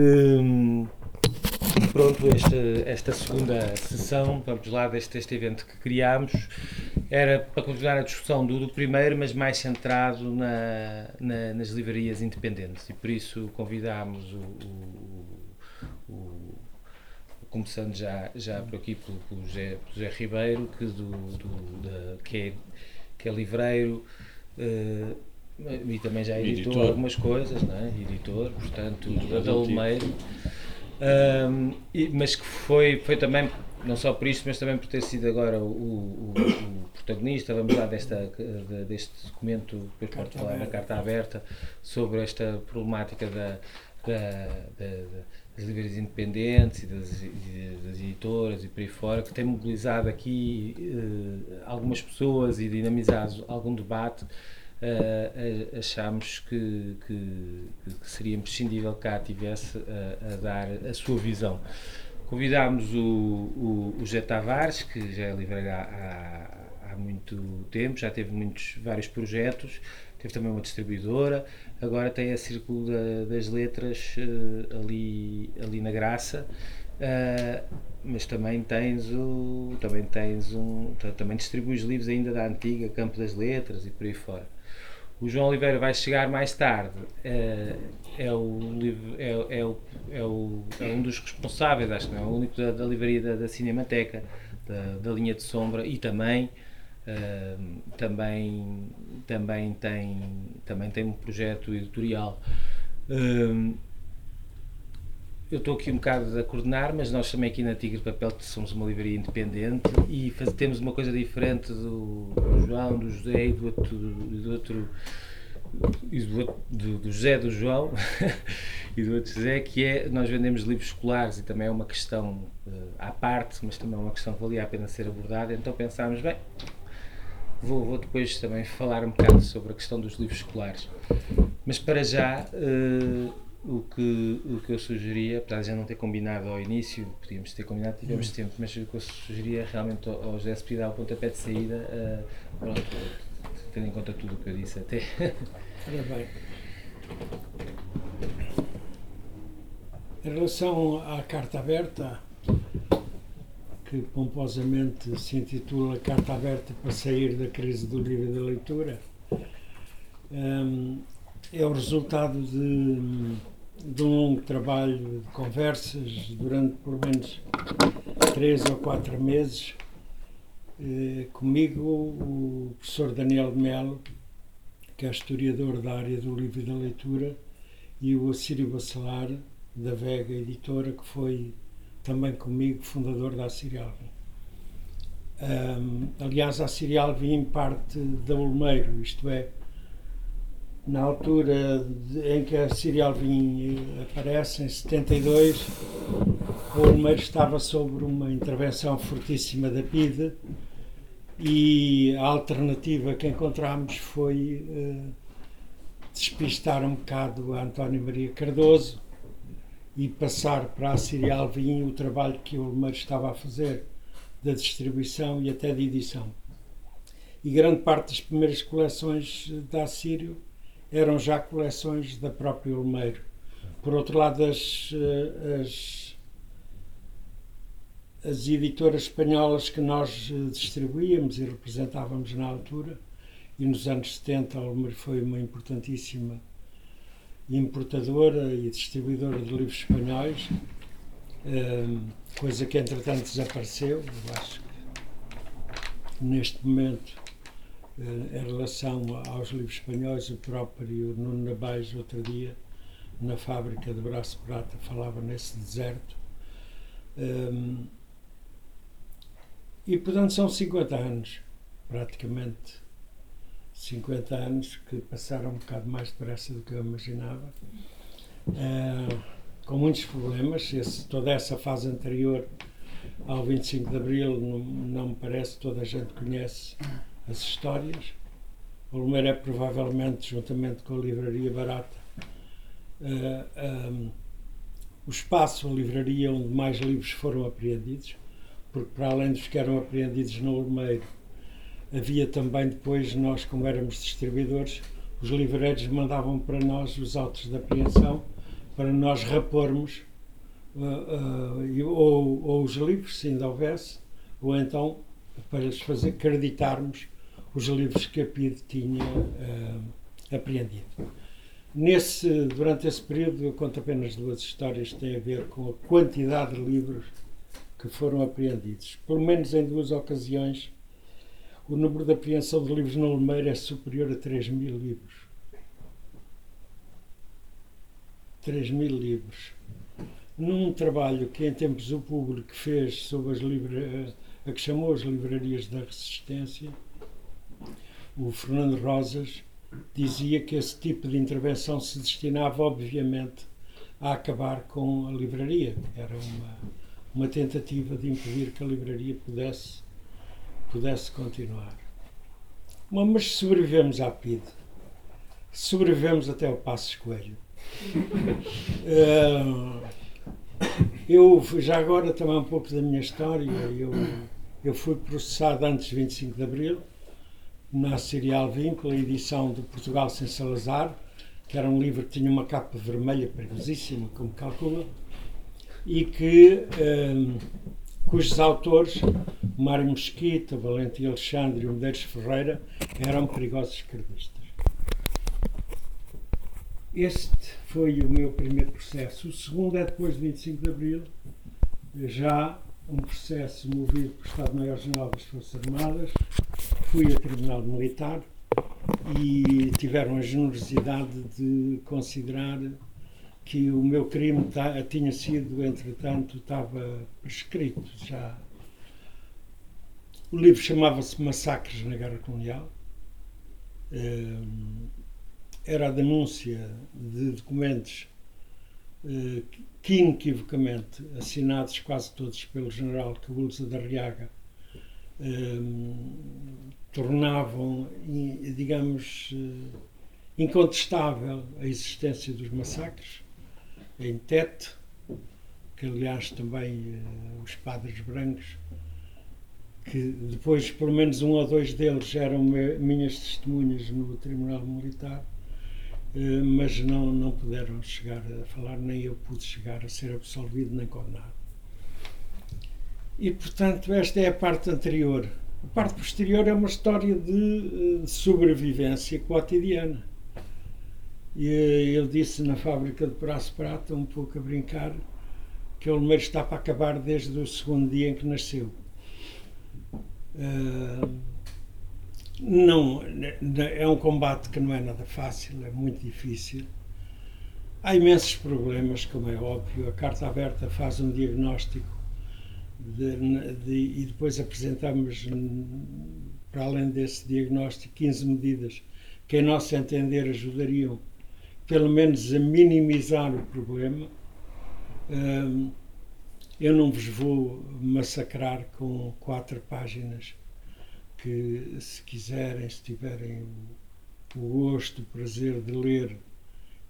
Hum, pronto, esta, esta segunda sessão, vamos lá, deste, deste evento que criámos, era para continuar a discussão do, do primeiro, mas mais centrado na, na, nas livrarias independentes. E por isso convidámos o, o, o começando já, já por aqui pelo, José, José Ribeiro, que, do, do da, que, é, que é livreiro. Uh, e também já editou editor. algumas coisas, não é? editor, portanto, da Olmeiro, um, mas que foi, foi também, não só por isto, mas também por ter sido agora o, o, o protagonista, vamos lá, desta, deste documento, depois pode falar na carta aberta, sobre esta problemática da, da, da, das livrarias independentes e das, das, editoras e por aí fora, que tem mobilizado aqui uh, algumas pessoas e dinamizado algum debate uh, achámos que, que, que, seria imprescindível que cá tivesse a, a dar a sua visão. Convidámos o, o, o José Tavares, que já é livreiro há, há, há, muito tempo, já teve muitos, vários projetos, teve também uma distribuidora, agora tem a Círculo da, das Letras uh, ali, ali na Graça. Uh, mas também tens o também tens um também distribuis livros ainda da antiga Campo das Letras e por aí fora o João Oliveira vai chegar mais tarde, é, é, o, é, é, o, é, o, é um dos responsáveis, acho que não é o único da, da livraria da, da Cinemateca, da, da, linha de sombra, e também, uh, também, também, tem, também tem um projeto editorial. Uh, eu estou aqui um bocado a coordenar, mas nós também aqui na Tigre Papel somos uma livraria independente e faz, temos uma coisa diferente do, do, João, do José e do outro, do, outro do, do José do João e do outro José, que é nós vendemos livros escolares e também é uma questão uh, à parte, mas também é uma questão que valia a pena ser abordada, então pensámos, bem, vou, vou depois também falar um bocado sobre a questão dos livros escolares. Mas para já. Uh, o que, o que eu sugeria, apesar de já não ter combinado ao início, podíamos ter combinado, tivemos hum. tempo, mas o que eu sugeria realmente ao, ao José se dar o pontapé de saída, uh, pronto, tendo em conta tudo o que eu disse até. Ora bem. Em relação à carta aberta, que pomposamente se intitula Carta Aberta para sair da crise do livro da leitura, um, é o resultado de, de um longo trabalho de conversas durante pelo menos três ou quatro meses. Eh, comigo, o professor Daniel Melo, que é historiador da área do livro e da leitura, e o Assírio Bacelar, da Vega Editora, que foi também comigo fundador da Assírio Um, aliás, a Assírio Alvim parte da Olmeiro, isto é, na altura em que a Síria Alvim aparece, em 72, o Olmeiro estava sobre uma intervenção fortíssima da PIDE e a alternativa que encontramos foi uh, despistar um bocado a António Maria Cardoso e passar para a Síria Alvim o trabalho que o Olmeiro estava a fazer da distribuição e até de edição. E grande parte das primeiras coleções da Assírio eram já coleções da própria Olmeiro. Por outro lado, as, eh, as, as editoras espanholas que nós eh, distribuíamos e representávamos na altura, e nos anos 70 a Olmeiro foi uma importantíssima importadora e distribuidora de livros espanhóis, eh, coisa que entretanto desapareceu. Eu acho que neste momento em relação aos livros espanhóis, o próprio Nuno Nabais, outro dia, na fábrica de Braço Prata, falava nesse deserto. Um, e, portanto, são 50 anos, praticamente 50 anos, que passaram um bocado mais depressa do que eu imaginava, uh, com muitos problemas. Esse, toda essa fase anterior ao 25 de Abril, não, não me parece, toda a gente conhece as histórias. O Lumeiro é provavelmente, juntamente com a Livraria Barata, uh, eh, um, o espaço, a livraria onde mais livros foram apreendidos, porque para além dos que eram apreendidos no Lumeiro, havia também depois, nós como éramos distribuidores, os livreiros mandavam para nós os autos de apreensão para nós repormos uh, uh, ou, ou, os livros, se ainda houvesse, ou então para lhes fazer acreditarmos os livros que a PID tinha uh, apreendido. Nesse, durante esse período, eu conto apenas duas histórias que têm a ver com a quantidade de livros que foram apreendidos. Pelo menos em duas ocasiões, o número de apreensão de livros no Limeiro é superior a 3 mil livros. 3 mil livros. Num trabalho que em tempos o público fez sobre as livra... a que chamou as livrarias da resistência, o Fernando Rosas dizia que esse tipo de intervenção se destinava, obviamente, a acabar com a livraria. Era uma, uma tentativa de impedir que a livraria pudesse, pudesse continuar. Mas sobrevivemos à PIDE. Sobrevivemos até ao Passo Coelho. Uh, eu, já agora, também um pouco da minha história. Eu, eu fui processado antes de 25 de Abril na Serial Vínculo, a edição de Portugal sem Salazar, que era um livro que tinha uma capa vermelha perigosíssima, como calcula, e que, um, cujos autores, Mário Mesquita, Valentim Alexandre e Medeiros Ferreira, eram perigosos esquerdistas. Este foi o meu primeiro processo. O segundo é depois de 25 de Abril, já um processo movido pelo Estado-Maior-General das Forças Armadas. Fui a Tribunal Militar e tiveram a generosidade de considerar que o meu crime tinha sido, entretanto, estava prescrito já. O livro chamava-se Massacres na Guerra Colonial. Hum, era a denúncia de documentos eh, que inequivocamente, assinados quase todos pelo general Cabulza da Riaga, eh, tornavam, digamos, eh, incontestável a existência dos massacres em Tete, que aliás também os padres brancos, que depois pelo menos um ou dois deles eram minhas testemunhas no Tribunal Militar, eh, mas não, não puderam chegar a falar, nem eu pude chegar a ser absolvido nem condenado. E, portanto, esta é a parte anterior. A parte posterior é uma história de, eh, sobrevivência cotidiana. E eh, ele disse na fábrica de Praça Prata, um pouco a brincar, que o Olmeiro está para acabar desde o segundo dia em que nasceu. Uh, não, é um combate que não é nada fácil, é muito difícil. Há imensos problemas, como é óbvio. A carta aberta faz um diagnóstico de, de, e depois apresentamos, para além desse diagnóstico, 15 medidas que, a nosso entender, ajudariam pelo menos a minimizar o problema. Eu não vos vou massacrar com quatro páginas que, se quiserem, se tiverem o, gosto, o prazer de ler,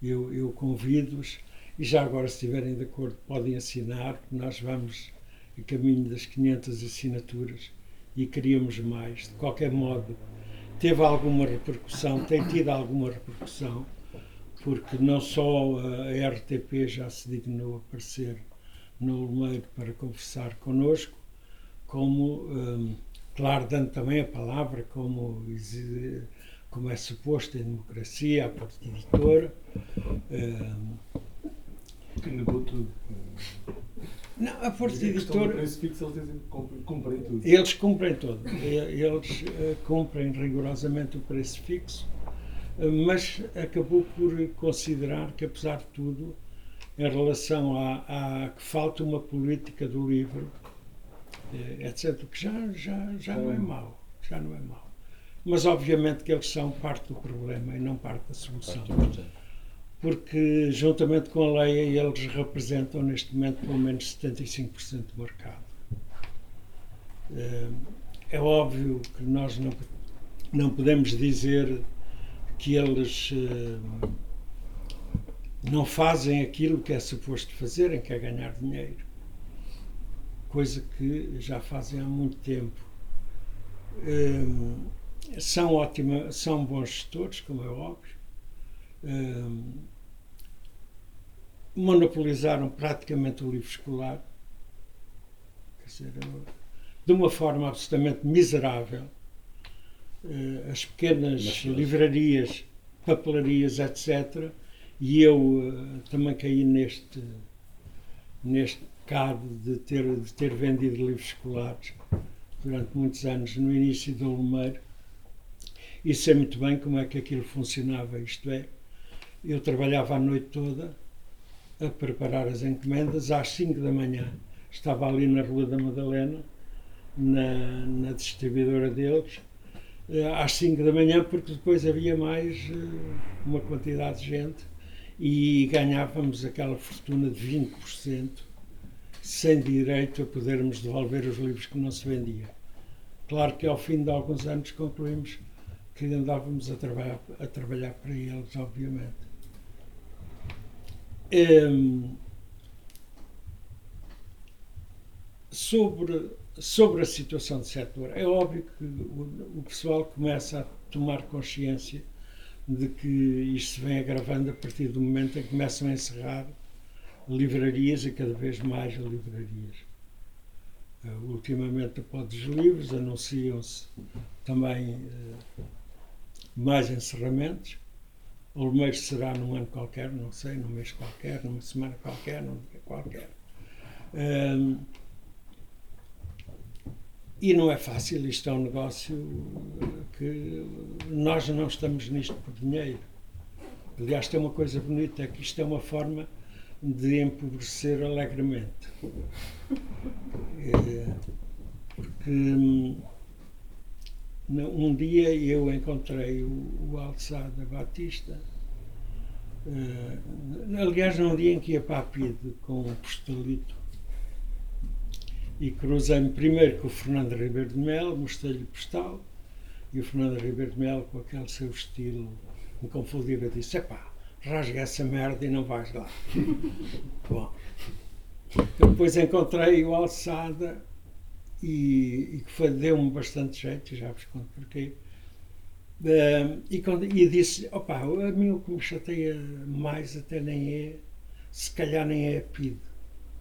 eu, eu convido-os. E já agora, se estiverem de acordo, podem assinar, nós vamos a caminho das 500 assinaturas e queríamos mais. De qualquer modo, teve alguma repercussão, tem tido alguma repercussão, porque não só a RTP já se dignou a aparecer no Olmeiro para conversar connosco, como. Hum, claro, dando também a palavra como, como é suposto em democracia, à parte editora. Que negou tudo. Não, a Porta Editora. Eles cumprem tudo. Eles cumprem tudo. Eles uh, cumprem rigorosamente o preço fixo, mas acabou por considerar que, apesar de tudo, em relação a, a que falta uma política do livro, eh, etc. Que já, já, já não é mau. Já não é mau. Mas obviamente que eles são parte do problema e não parte da solução. Porque, juntamente com a lei, eles representam neste momento pelo menos 75% do mercado. Eh, é óbvio que nós não, não podemos dizer que eles eh, não fazem aquilo que é suposto fazerem, que é ganhar dinheiro coisa que já fazem há muito tempo. Um, são ótima, são bons gestores, como é óbvio, um, monopolizaram praticamente o livro escolar, quer dizer, de uma forma absolutamente miserável. Eh, as pequenas livrarias, papelarias, etc. E eu eh, também caí neste, neste pecado de ter, de ter vendido livros escolares durante muitos anos no início do Lumeiro e sei muito bem como é que aquilo funcionava. Isto é, eu trabalhava a noite toda a preparar as encomendas, às 5 da manhã estava ali na Rua da Madalena, na, na distribuidora deles, eh, às 5 da manhã, porque depois havia mais eh, uma quantidade de gente e ganhávamos aquela fortuna de 20% sem direito a podermos devolver os livros que não se vendia. Claro que ao fim de alguns anos concluímos que andávamos a trabalhar, a trabalhar para eles, obviamente. Um, sobre, sobre a situação do setor, é óbvio que o, o, pessoal começa a tomar consciência de que isto se vem agravando a partir do momento em que começam a encerrar livrarias e cada vez mais livrarias. Uh, ultimamente, os livros, anunciam-se também uh, mais encerramentos. O Olmeiro será num ano qualquer, não sei, num mês qualquer, numa semana qualquer, num dia qualquer. Um, e não é fácil, isto é um negócio que nós não estamos nisto por dinheiro. Aliás, tem uma coisa bonita, é que isto é uma forma de empobrecer alegremente. É, porque hum, um dia eu encontrei o, o Alçada Batista, uh, aliás, num dia em que ia para a PIDE com o postalito, e cruzei-me primeiro com o Fernando Ribeiro de Mel, mostrei-lhe o postal, e o Fernando Ribeiro de Mel, com aquele seu estilo inconfundível, disse: Epá, rasga essa merda e não vais lá. Bom, depois encontrei o Alçada e, que deu-me bastante jeito, já vos conto porquê. E, quando, e disse: opa, a mim o que me chateia mais até nem é, se calhar nem é a PID,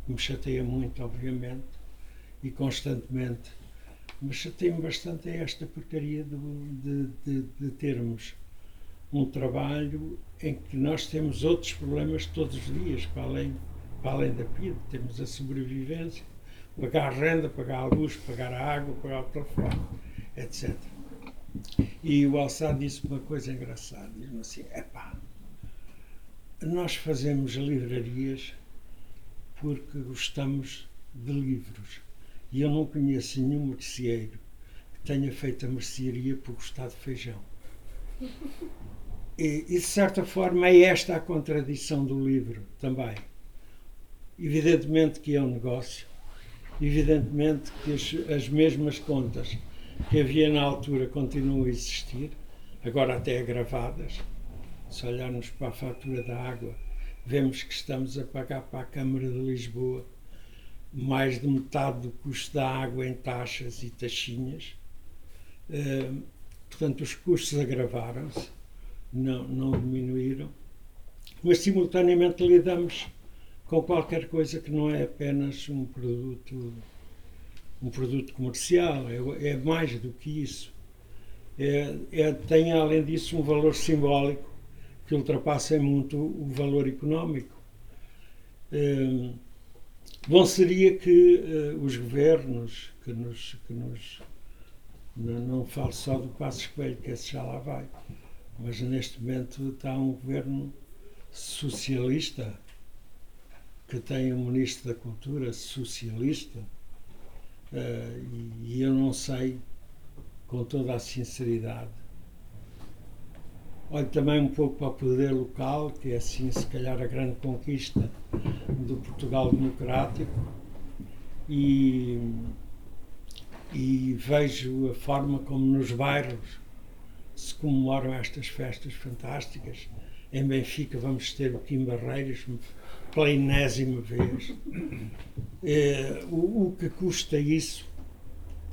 me chateia muito, obviamente, e constantemente, mas chateia-me bastante é esta porcaria de, de, de, de termos um trabalho em que nós temos outros problemas todos os dias, para além, para além da PID, temos a sobrevivência pagar a renda, pagar a luz, pagar a água, pagar o telefone, etc. E o Alçado disse uma coisa engraçada, diz-me assim, epá, nós fazemos livrarias porque gostamos de livros e eu não conheço nenhum merceeiro que tenha feito a mercearia por gostar de feijão. E, e, de certa forma é esta a contradição do livro também. Evidentemente que é um negócio, Evidentemente que as, as mesmas contas que havia na altura continuam a existir, agora até agravadas. Se olharmos para a fatura da água, vemos que estamos a pagar para a Câmara de Lisboa mais de metade do custo da água em taxas e taxinhas. Uh, portanto, os custos agravaram-se, não, não diminuíram, mas simultaneamente lidamos com qualquer coisa que não é apenas um produto um produto comercial, é, é mais do que isso. É, é, tem, além disso, um valor simbólico que ultrapassa muito o valor económico. É, bom seria que uh, os governos, que nos, que nos não, não falo só do Passo Coelho, que esse já lá vai, mas neste momento está um governo socialista, que tem um ministro da Cultura socialista, uh, e eu não sei, com toda a sinceridade. Olho também um pouco para o poder local, que é assim, se calhar, a grande conquista do Portugal democrático, e, e vejo a forma como nos bairros se comemoram estas festas fantásticas. Em Benfica vamos ter o Kim Barreiros, pela enésima vez. É, o, o, que custa isso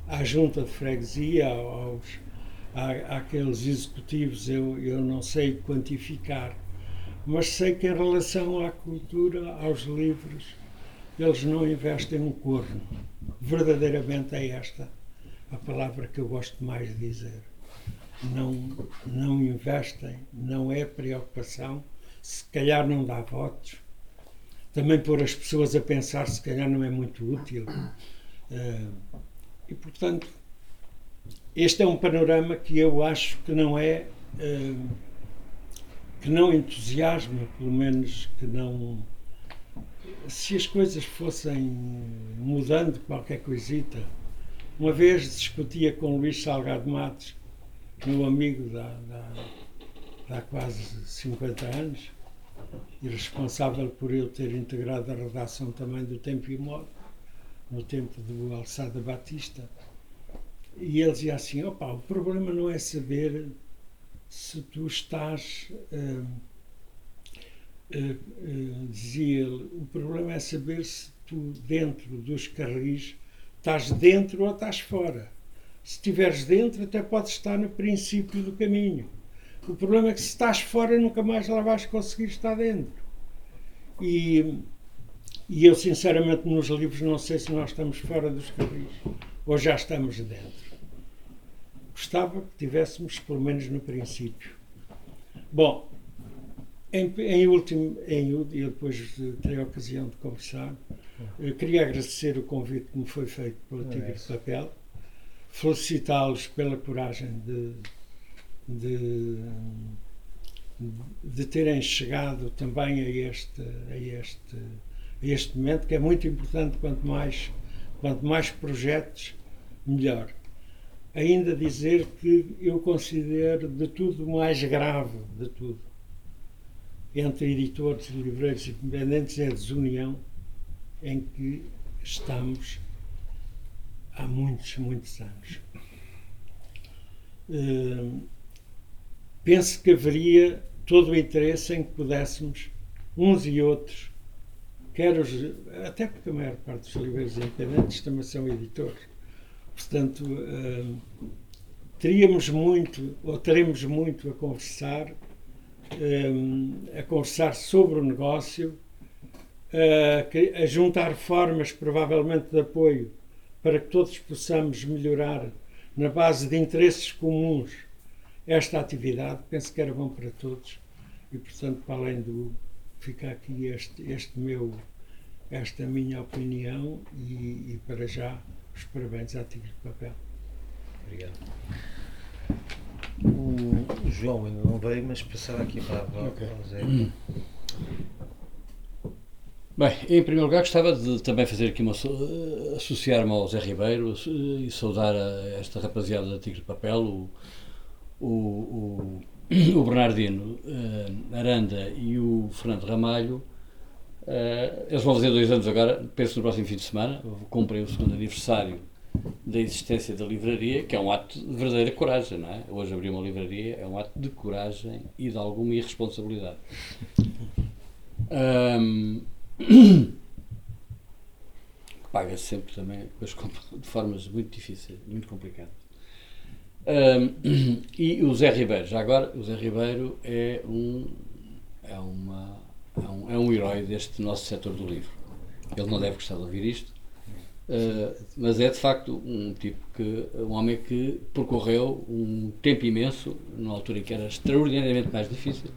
à junta de freguesia, aos, à, àqueles executivos, eu, eu não sei quantificar, mas sei que em relação à cultura, aos livros, eles não investem um corno. Verdadeiramente é esta a palavra que eu gosto mais de dizer. Não, não investem, não é preocupação, se calhar não dá votos. Também pôr as pessoas a pensar, se calhar não é muito útil. Uh, e, portanto, este é um panorama que eu acho que não é. Uh, que não entusiasma, pelo menos que não. Se as coisas fossem mudando qualquer coisita. Uma vez discutia com Luís Salgado Matos, meu amigo da, da, há quase 50 anos, e responsável por eu ter integrado a redação também do Tempo e Modo, no tempo do Alçada Batista. E ele dizia assim: opa, o problema não é saber se tu estás. Uh, uh, uh, dizia ele: o problema é saber se tu, dentro dos carris, estás dentro ou estás fora. Se estiveres dentro, até podes estar no princípio do caminho. O problema é que se estás fora, nunca mais lá vais conseguir estar dentro. E, e eu, sinceramente, nos livros, não sei se nós estamos fora dos carris ou já estamos dentro. Gostava que tivéssemos, pelo menos no princípio. Bom, em, em último, em, e depois terei a ocasião de conversar, queria agradecer o convite que me foi feito pelo Tigre de Papel, felicitá-los pela coragem de, de, de terem chegado também a este, a, este, a este momento, que é muito importante, quanto mais, quanto mais projetos, melhor. Ainda dizer que eu considero de tudo mais grave de tudo entre editores e livreiros independentes é a desunião em que estamos há muitos, muitos anos. Uh, penso que haveria todo o interesse em que pudéssemos, uns e outros, quer os, até porque a maior parte dos livreiros independentes também são editores, Portanto, uh, teríamos muito, ou teremos muito a conversar, um, a conversar sobre o negócio, a juntar formas, provavelmente, de apoio para que todos possamos melhorar, na base de interesses comuns, esta atividade. Penso que era bom para todos e, portanto, para além do ficar aqui este, este meu, esta minha opinião e, e para já os parabéns à Tigre de Papel. Obrigado. O João ainda não veio, mas passava aqui para, para, okay. para o Zé. Bem, em primeiro lugar gostava de também fazer aqui uma associar-me ao Zé Ribeiro e saudar a esta rapaziada da Tigre de Papel, o, o, o, o Bernardino uh, Aranda e o Fernando Ramalho Uh, eles vão fazer dois anos agora, penso no próximo fim de semana, cumprem o segundo aniversário da existência da livraria, que é um ato de verdadeira coragem, não é? Hoje abrir uma livraria é um ato de coragem e de alguma irresponsabilidade. Um, Paga-se sempre também de formas muito difíceis, muito complicadas. Um, e o Zé Ribeiro, já agora, o Zé Ribeiro é um é uma é um, é um herói deste nosso setor do livro. Ele não deve gostar de ouvir isto, uh, mas é de facto um tipo que, um homem que percorreu um tempo imenso, numa altura em que era extraordinariamente mais difícil,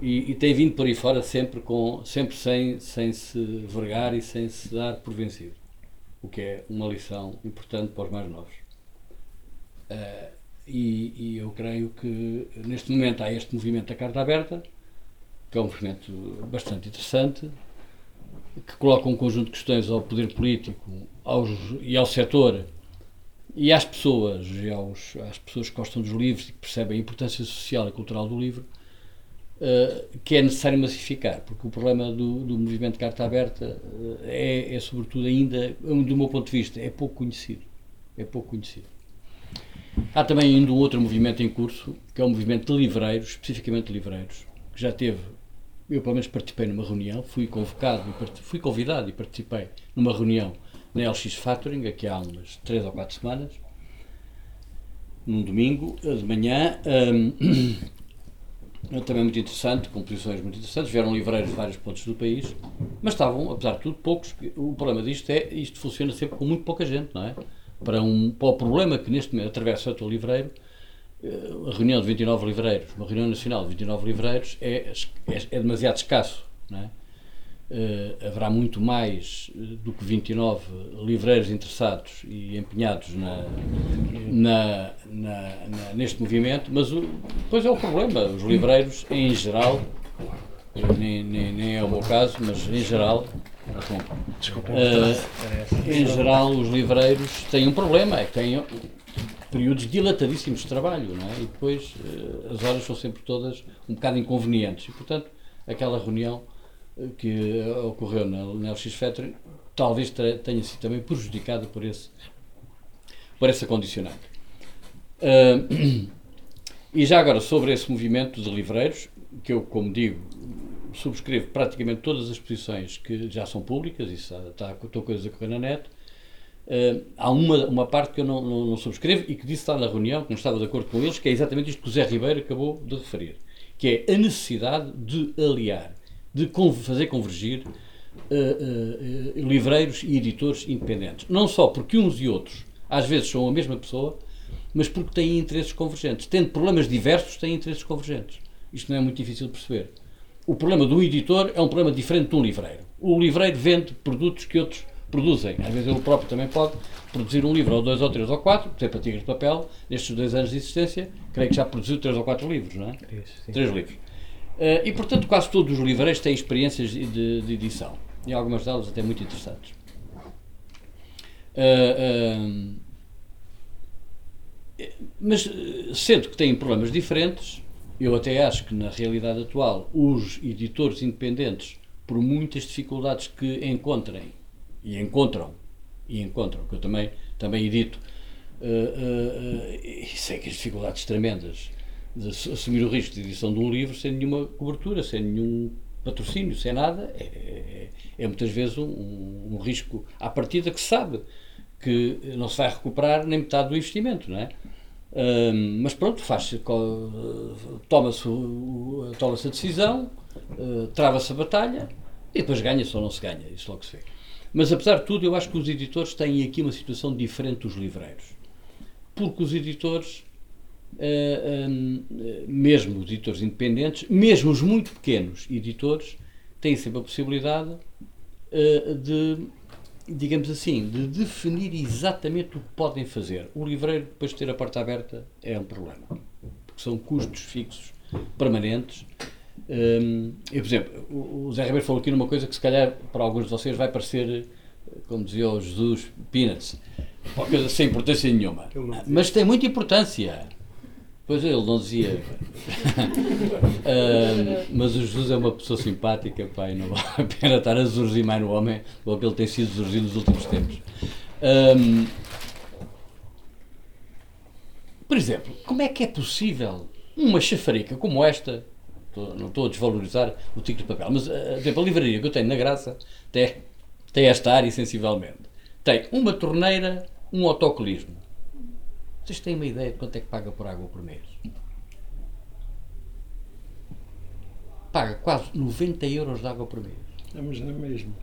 e, e, tem vindo por aí fora sempre, com, sempre sem, sem se vergar e sem se dar por vencido, o que é uma lição importante para os mais novos. Uh, e, e eu creio que neste momento há este movimento da carta aberta, que é um movimento bastante interessante, que coloca um conjunto de questões ao poder político aos, e ao setor e às pessoas, e aos, às pessoas que gostam dos livros e que percebem a importância social e cultural do livro, uh, que é necessário massificar, porque o problema do, do movimento de carta aberta uh, é, é, sobretudo, ainda, do meu ponto de vista, é pouco conhecido. É pouco conhecido. Há também ainda um outro movimento em curso, que é o movimento de livreiros, especificamente de livreiros, que já teve eu pelo menos participei numa reunião, fui convocado, fui convidado e participei numa reunião na LX Factoring, aqui há umas 3 ou 4 semanas, num domingo de manhã, um, também muito interessante, com posições muito interessantes, vieram livreiros de vários pontos do país, mas estavam, apesar de tudo, poucos. O problema disto é, isto funciona sempre com muito pouca gente, não é? Para, um, para o problema que neste momento atravessa o teu livreiro, eh, a reunião de 29 livreiros, uma reunião nacional de 29 livreiros é, é, é demasiado escasso, não é? Uh, haverá muito mais uh, do que 29 livreiros interessados e empenhados na, na, na, na neste movimento, mas o, depois é o problema. Os livreiros, em geral, nem, nem, nem é o meu caso, mas em geral, uh, em geral, os livreiros têm um problema, é que têm períodos dilatadíssimos de trabalho, não é? E depois as horas são sempre todas um bocado inconvenientes e, portanto, aquela reunião que ocorreu na, na LX Factory talvez tenha sido também prejudicada por, esse, por essa condicionante. Uh, e já agora, sobre esse movimento de livreiros, que eu, como digo, subscrevo praticamente todas as posições que já são públicas, isso está, estou coisas a correr na net. Uh, há uma, uma parte que eu não, não, não, subscrevo e que disse lá na reunião, que não estava de acordo com eles, que é exatamente isto que o Zé Ribeiro acabou de referir, que é a necessidade de aliar de fazer convergir uh, uh, livreiros e editores independentes. Não só porque uns e outros às vezes são a mesma pessoa, mas porque têm interesses convergentes. Tendo problemas diversos, têm interesses convergentes. Isto não é muito difícil de perceber. O problema do editor é um problema diferente de um livreiro. O livreiro vende produtos que outros produzem. Às vezes ele próprio também pode produzir um livro, ou dois, ou três, ou quatro, por exemplo, a Tigre de Papel, nestes dois anos de existência, creio que já produziu três ou quatro livros, não é? Três, três livros. Uh, e, portanto, quase todos os livreiros têm experiências de, de, edição. E algumas delas até muito interessantes. Uh, uh, mas, sendo que têm problemas diferentes, eu até acho que, na realidade atual, os editores independentes, por muitas dificuldades que encontrem, e encontram, e encontram, que eu também, também edito, e sei que as dificuldades tremendas de assumir o risco de edição de um livro sem nenhuma cobertura, sem nenhum patrocínio, sem nada, é, é, é muitas vezes um, um, risco à partida que sabe que não se vai recuperar nem metade do investimento, não é? Um, mas pronto, faz-se, toma-se toma a decisão, uh, trava-se a batalha e depois ganha-se ou não se ganha, isso logo se vê. Mas apesar de tudo, eu acho que os editores têm aqui uma situação diferente dos livreiros. Porque os editores uh, mesmo os editores independentes, mesmo os muito pequenos editores, têm sempre a possibilidade uh, de, digamos assim, de definir exatamente o que podem fazer. O livreiro, depois de ter a porta aberta, é um problema. Porque são custos fixos, permanentes. Um, eu, por exemplo, o Zé Ribeiro falou aqui numa coisa que se calhar para alguns de vocês vai parecer, como dizia o Jesus, peanuts, uma coisa sem importância nenhuma. Mas tem muita importância. Pois ele não dizia. uh, mas o Jesus é uma pessoa simpática, pai, não vale a pena estar a surgir mais no homem do que ele tem sido surgido nos últimos tempos. Um, por exemplo, como é que é possível uma chafarica como esta, não estou a desvalorizar o tico de papel, mas uh, exemplo, a livraria que eu tenho na Graça tem, tem esta área sensivelmente. Tem uma torneira, um autocolismo vocês têm uma ideia de quanto é que paga por água por mês? Paga quase 90 euros de água por mês. Estamos na mesma.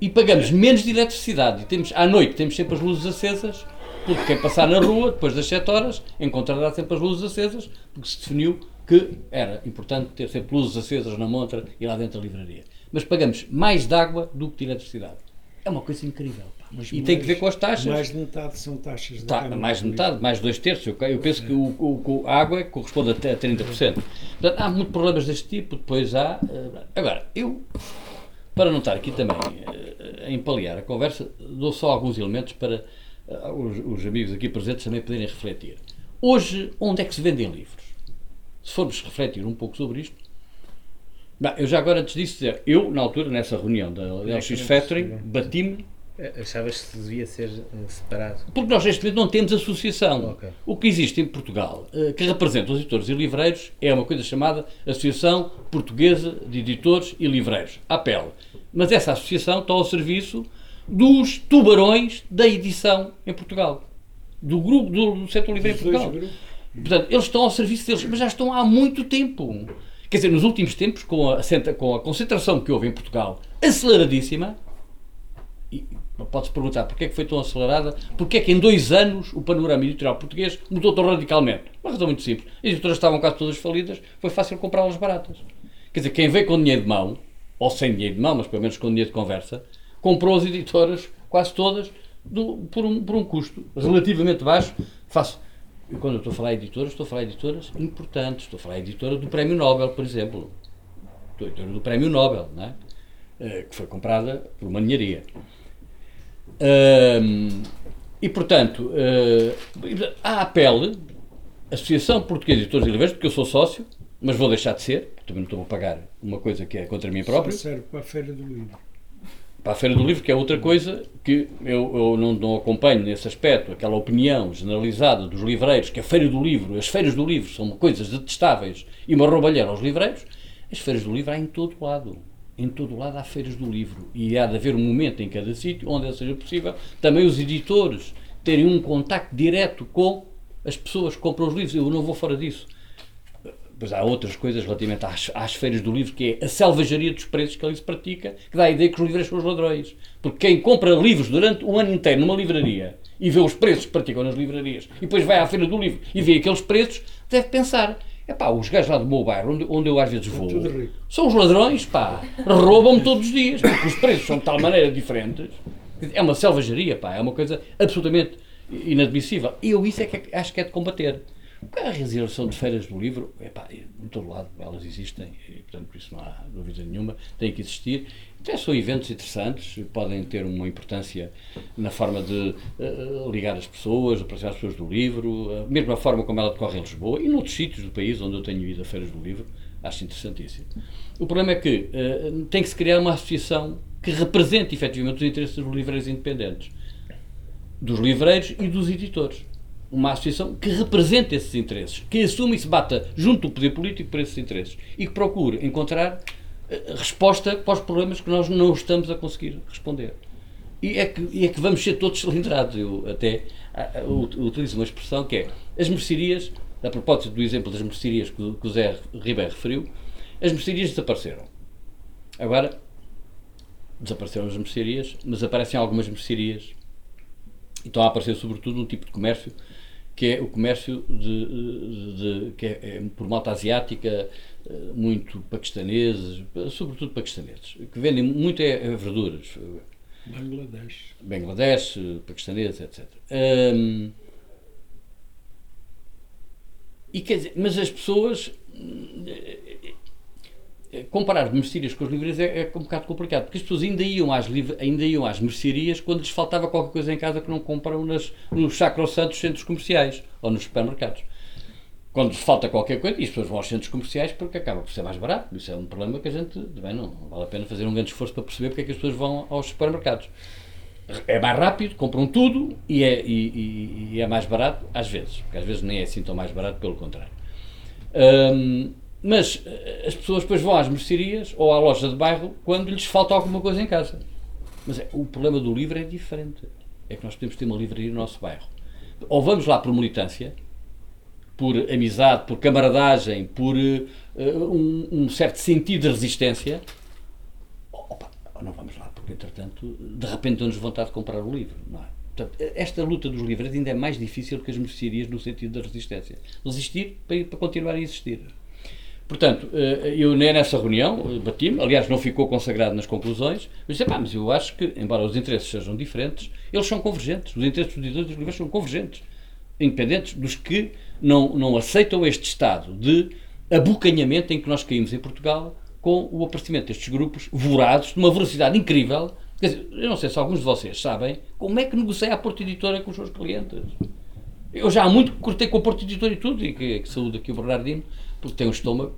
E pagamos menos de eletricidade. E temos, à noite temos sempre as luzes acesas, porque quem passar na rua, depois das 7 horas, encontrará sempre as luzes acesas, porque se definiu que era importante ter sempre luzes acesas na montra e lá dentro da livraria. Mas pagamos mais de água do que de eletricidade. É uma coisa incrível. Mas e mais, tem que ver com as taxas. Mais de metade são taxas de tá, Mais de metade, mais de dois terços. Eu, eu penso é. que o, o, a água corresponde até a 30%. Portanto, há muitos problemas deste tipo, depois há. Eh, agora, eu, para não estar aqui também eh, a empalear a conversa, dou só alguns elementos para eh, os, os amigos aqui presentes também poderem refletir. Hoje, onde é que se vendem livros? Se formos refletir um pouco sobre isto, Bem, eu já agora antes disso dizer, eu, na altura, nessa reunião da LX Factory, bati-me Achavas que devia ser eh, separado? Porque nós neste momento não temos associação. Okay. O que existe em Portugal, eh, que representa os editores e livreiros, é uma coisa chamada Associação Portuguesa de Editores e Livreiros, APEL. Mas essa associação está ao serviço dos tubarões da edição em Portugal. Do grupo do, do setor livre em Portugal. Portanto, eles estão ao serviço deles, mas já estão há muito tempo. Quer dizer, nos últimos tempos, com a, com a concentração que houve em Portugal aceleradíssima, pode-se perguntar porquê é que foi tão acelerada, porquê é que em dois anos o panorama editorial português mudou tão radicalmente? Uma razão muito simples. As editoras estavam quase todas falidas, foi fácil comprá-las baratas. Quer dizer, quem veio com dinheiro de mão, ou sem dinheiro de mão, mas pelo menos com dinheiro de conversa, comprou as editoras, quase todas, do- por, um, por um custo relativamente baixo. Faço, quando eu estou a falar editoras, estou a falar editoras importantes. Estou a falar de editora do Prémio Nobel, por exemplo. Estou a editora do Prémio Nobel, não é? Eh, que foi comprada por uma ninharia. E, portanto, eh, a APEL, Associação Portuguesa de Editores e Livreiros, porque eu sou sócio, mas vou deixar de ser, porque também não estou a pagar uma coisa que é contra mim próprio, Só serve para a Feira do Livro. para a Feira do Livro, que é outra coisa que eu, eu não, não acompanho nesse aspecto, aquela opinião generalizada dos livreiros, que a Feira do Livro, as feiras do livro são coisas detestáveis e uma roubalheira aos livreiros, as feiras do livro há em todo lado. Em todo lado há feiras do livro. E há de haver um momento em cada sítio onde seja possível também os editores terem um contacto direto com as pessoas que compram os livros. Eu não vou fora disso. Pois há outras coisas relativamente às, às feiras do livro, que é a selvageria dos preços que ali se pratica, que dá a ideia que os livreiros são os ladrões. Porque quem compra livros durante um ano inteiro numa livraria e vê os preços que praticam nas livrarias e depois vai à feira do livro e vê aqueles preços, deve pensar. Epá, os gajos lá do meu bairro, onde, onde eu às vezes vou, são os ladrões, pá. Roubam-me todos os dias, porque os preços são de tal maneira diferentes. É uma selvageria, pá. É uma coisa absolutamente inadmissível. E eu isso é que acho que é de combater. Porque a realização de feiras do livro, epá, em todo lado elas existem, e portanto por isso não há dúvida nenhuma, tem que existir. Até são eventos interessantes, podem ter uma importância na forma de eh, ligar as pessoas, aproximar as pessoas do livro, a mesma forma como ela decorre em Lisboa e noutros sítios do país onde eu tenho ido a feiras do livro, acho interessantíssimo. O problema é que eh, tem que se criar uma associação que represente efetivamente os interesses dos livreiros independentes, dos livreiros e dos editores. Uma associação que represente esses interesses, que assuma e se bata junto do poder político por esses interesses e que procure encontrar eh, resposta para os problemas que nós não estamos a conseguir responder. E é que, e é que vamos ser todos cilindrados. Eu até ah, ah, ut- utilizo uma expressão que é as mercearias, a propósito do exemplo das mercearias que, o- Zé Ribeiro referiu, as mercearias desapareceram. Agora, desapareceram as mercearias, mas aparecem algumas mercearias e estão a aparecer sobretudo um tipo de comércio que é o comércio de, de- de- que é, é por malta asiática, eh, muito paquistaneses, sobretudo paquistaneses, que vendem muito é, é verduras, Bangladesh. Bangladesh, paquistaneses, etc. Hum, e quer dizer, mas as pessoas eh, comparar mercearias com as livrarias é, é um bocado complicado, porque as pessoas ainda iam às, ainda iam às mercearias quando lhes faltava qualquer coisa em casa que não compram nas, nos sacrossantos centros comerciais ou nos supermercados. Quando lhes falta qualquer coisa, e as pessoas vão aos centros comerciais porque acaba por ser mais barato. Isso é um problema que a gente, bem, não, não vale a pena fazer um grande esforço para perceber porque é que as pessoas vão aos supermercados. É mais rápido, compram tudo e é, e, e- e é mais barato, às vezes. Porque às vezes nem é assim tão mais barato, pelo contrário. Hum, mas eh, as pessoas depois vão às mercearias ou à loja de bairro quando lhes falta alguma coisa em casa. Mas é- o problema do livro é diferente. É que nós podemos ter uma livraria no nosso bairro. Ou vamos lá por militância, por amizade, por camaradagem, por eh, um, um certo sentido de resistência, opa, não vamos lá, porque entretanto, de repente dão-nos vontade de comprar o livro. Não é? Portanto, esta luta dos livros ainda é mais difícil que as mercearias no sentido da resistência. Resistir para, para continuar a existir. Portanto, eh, eu nem nessa reunião eh, bati-me, aliás, não ficou consagrado nas conclusões, mas disse, pá, mas eu acho que, embora os interesses sejam diferentes, eles são convergentes. Os interesses dos editores dos livros são convergentes, independentes dos que não, não aceitam este estado de abocanhamento em que nós caímos em Portugal com o aparecimento destes grupos vorados de uma velocidade incrível. Quer dizer, eu não sei se alguns de vocês sabem como é que negocia a Porta Editora com os seus clientes. Eu já há muito cortei com a Porta Editora e tudo, e que, que saúde aqui o Bernardino, porque tem um estômago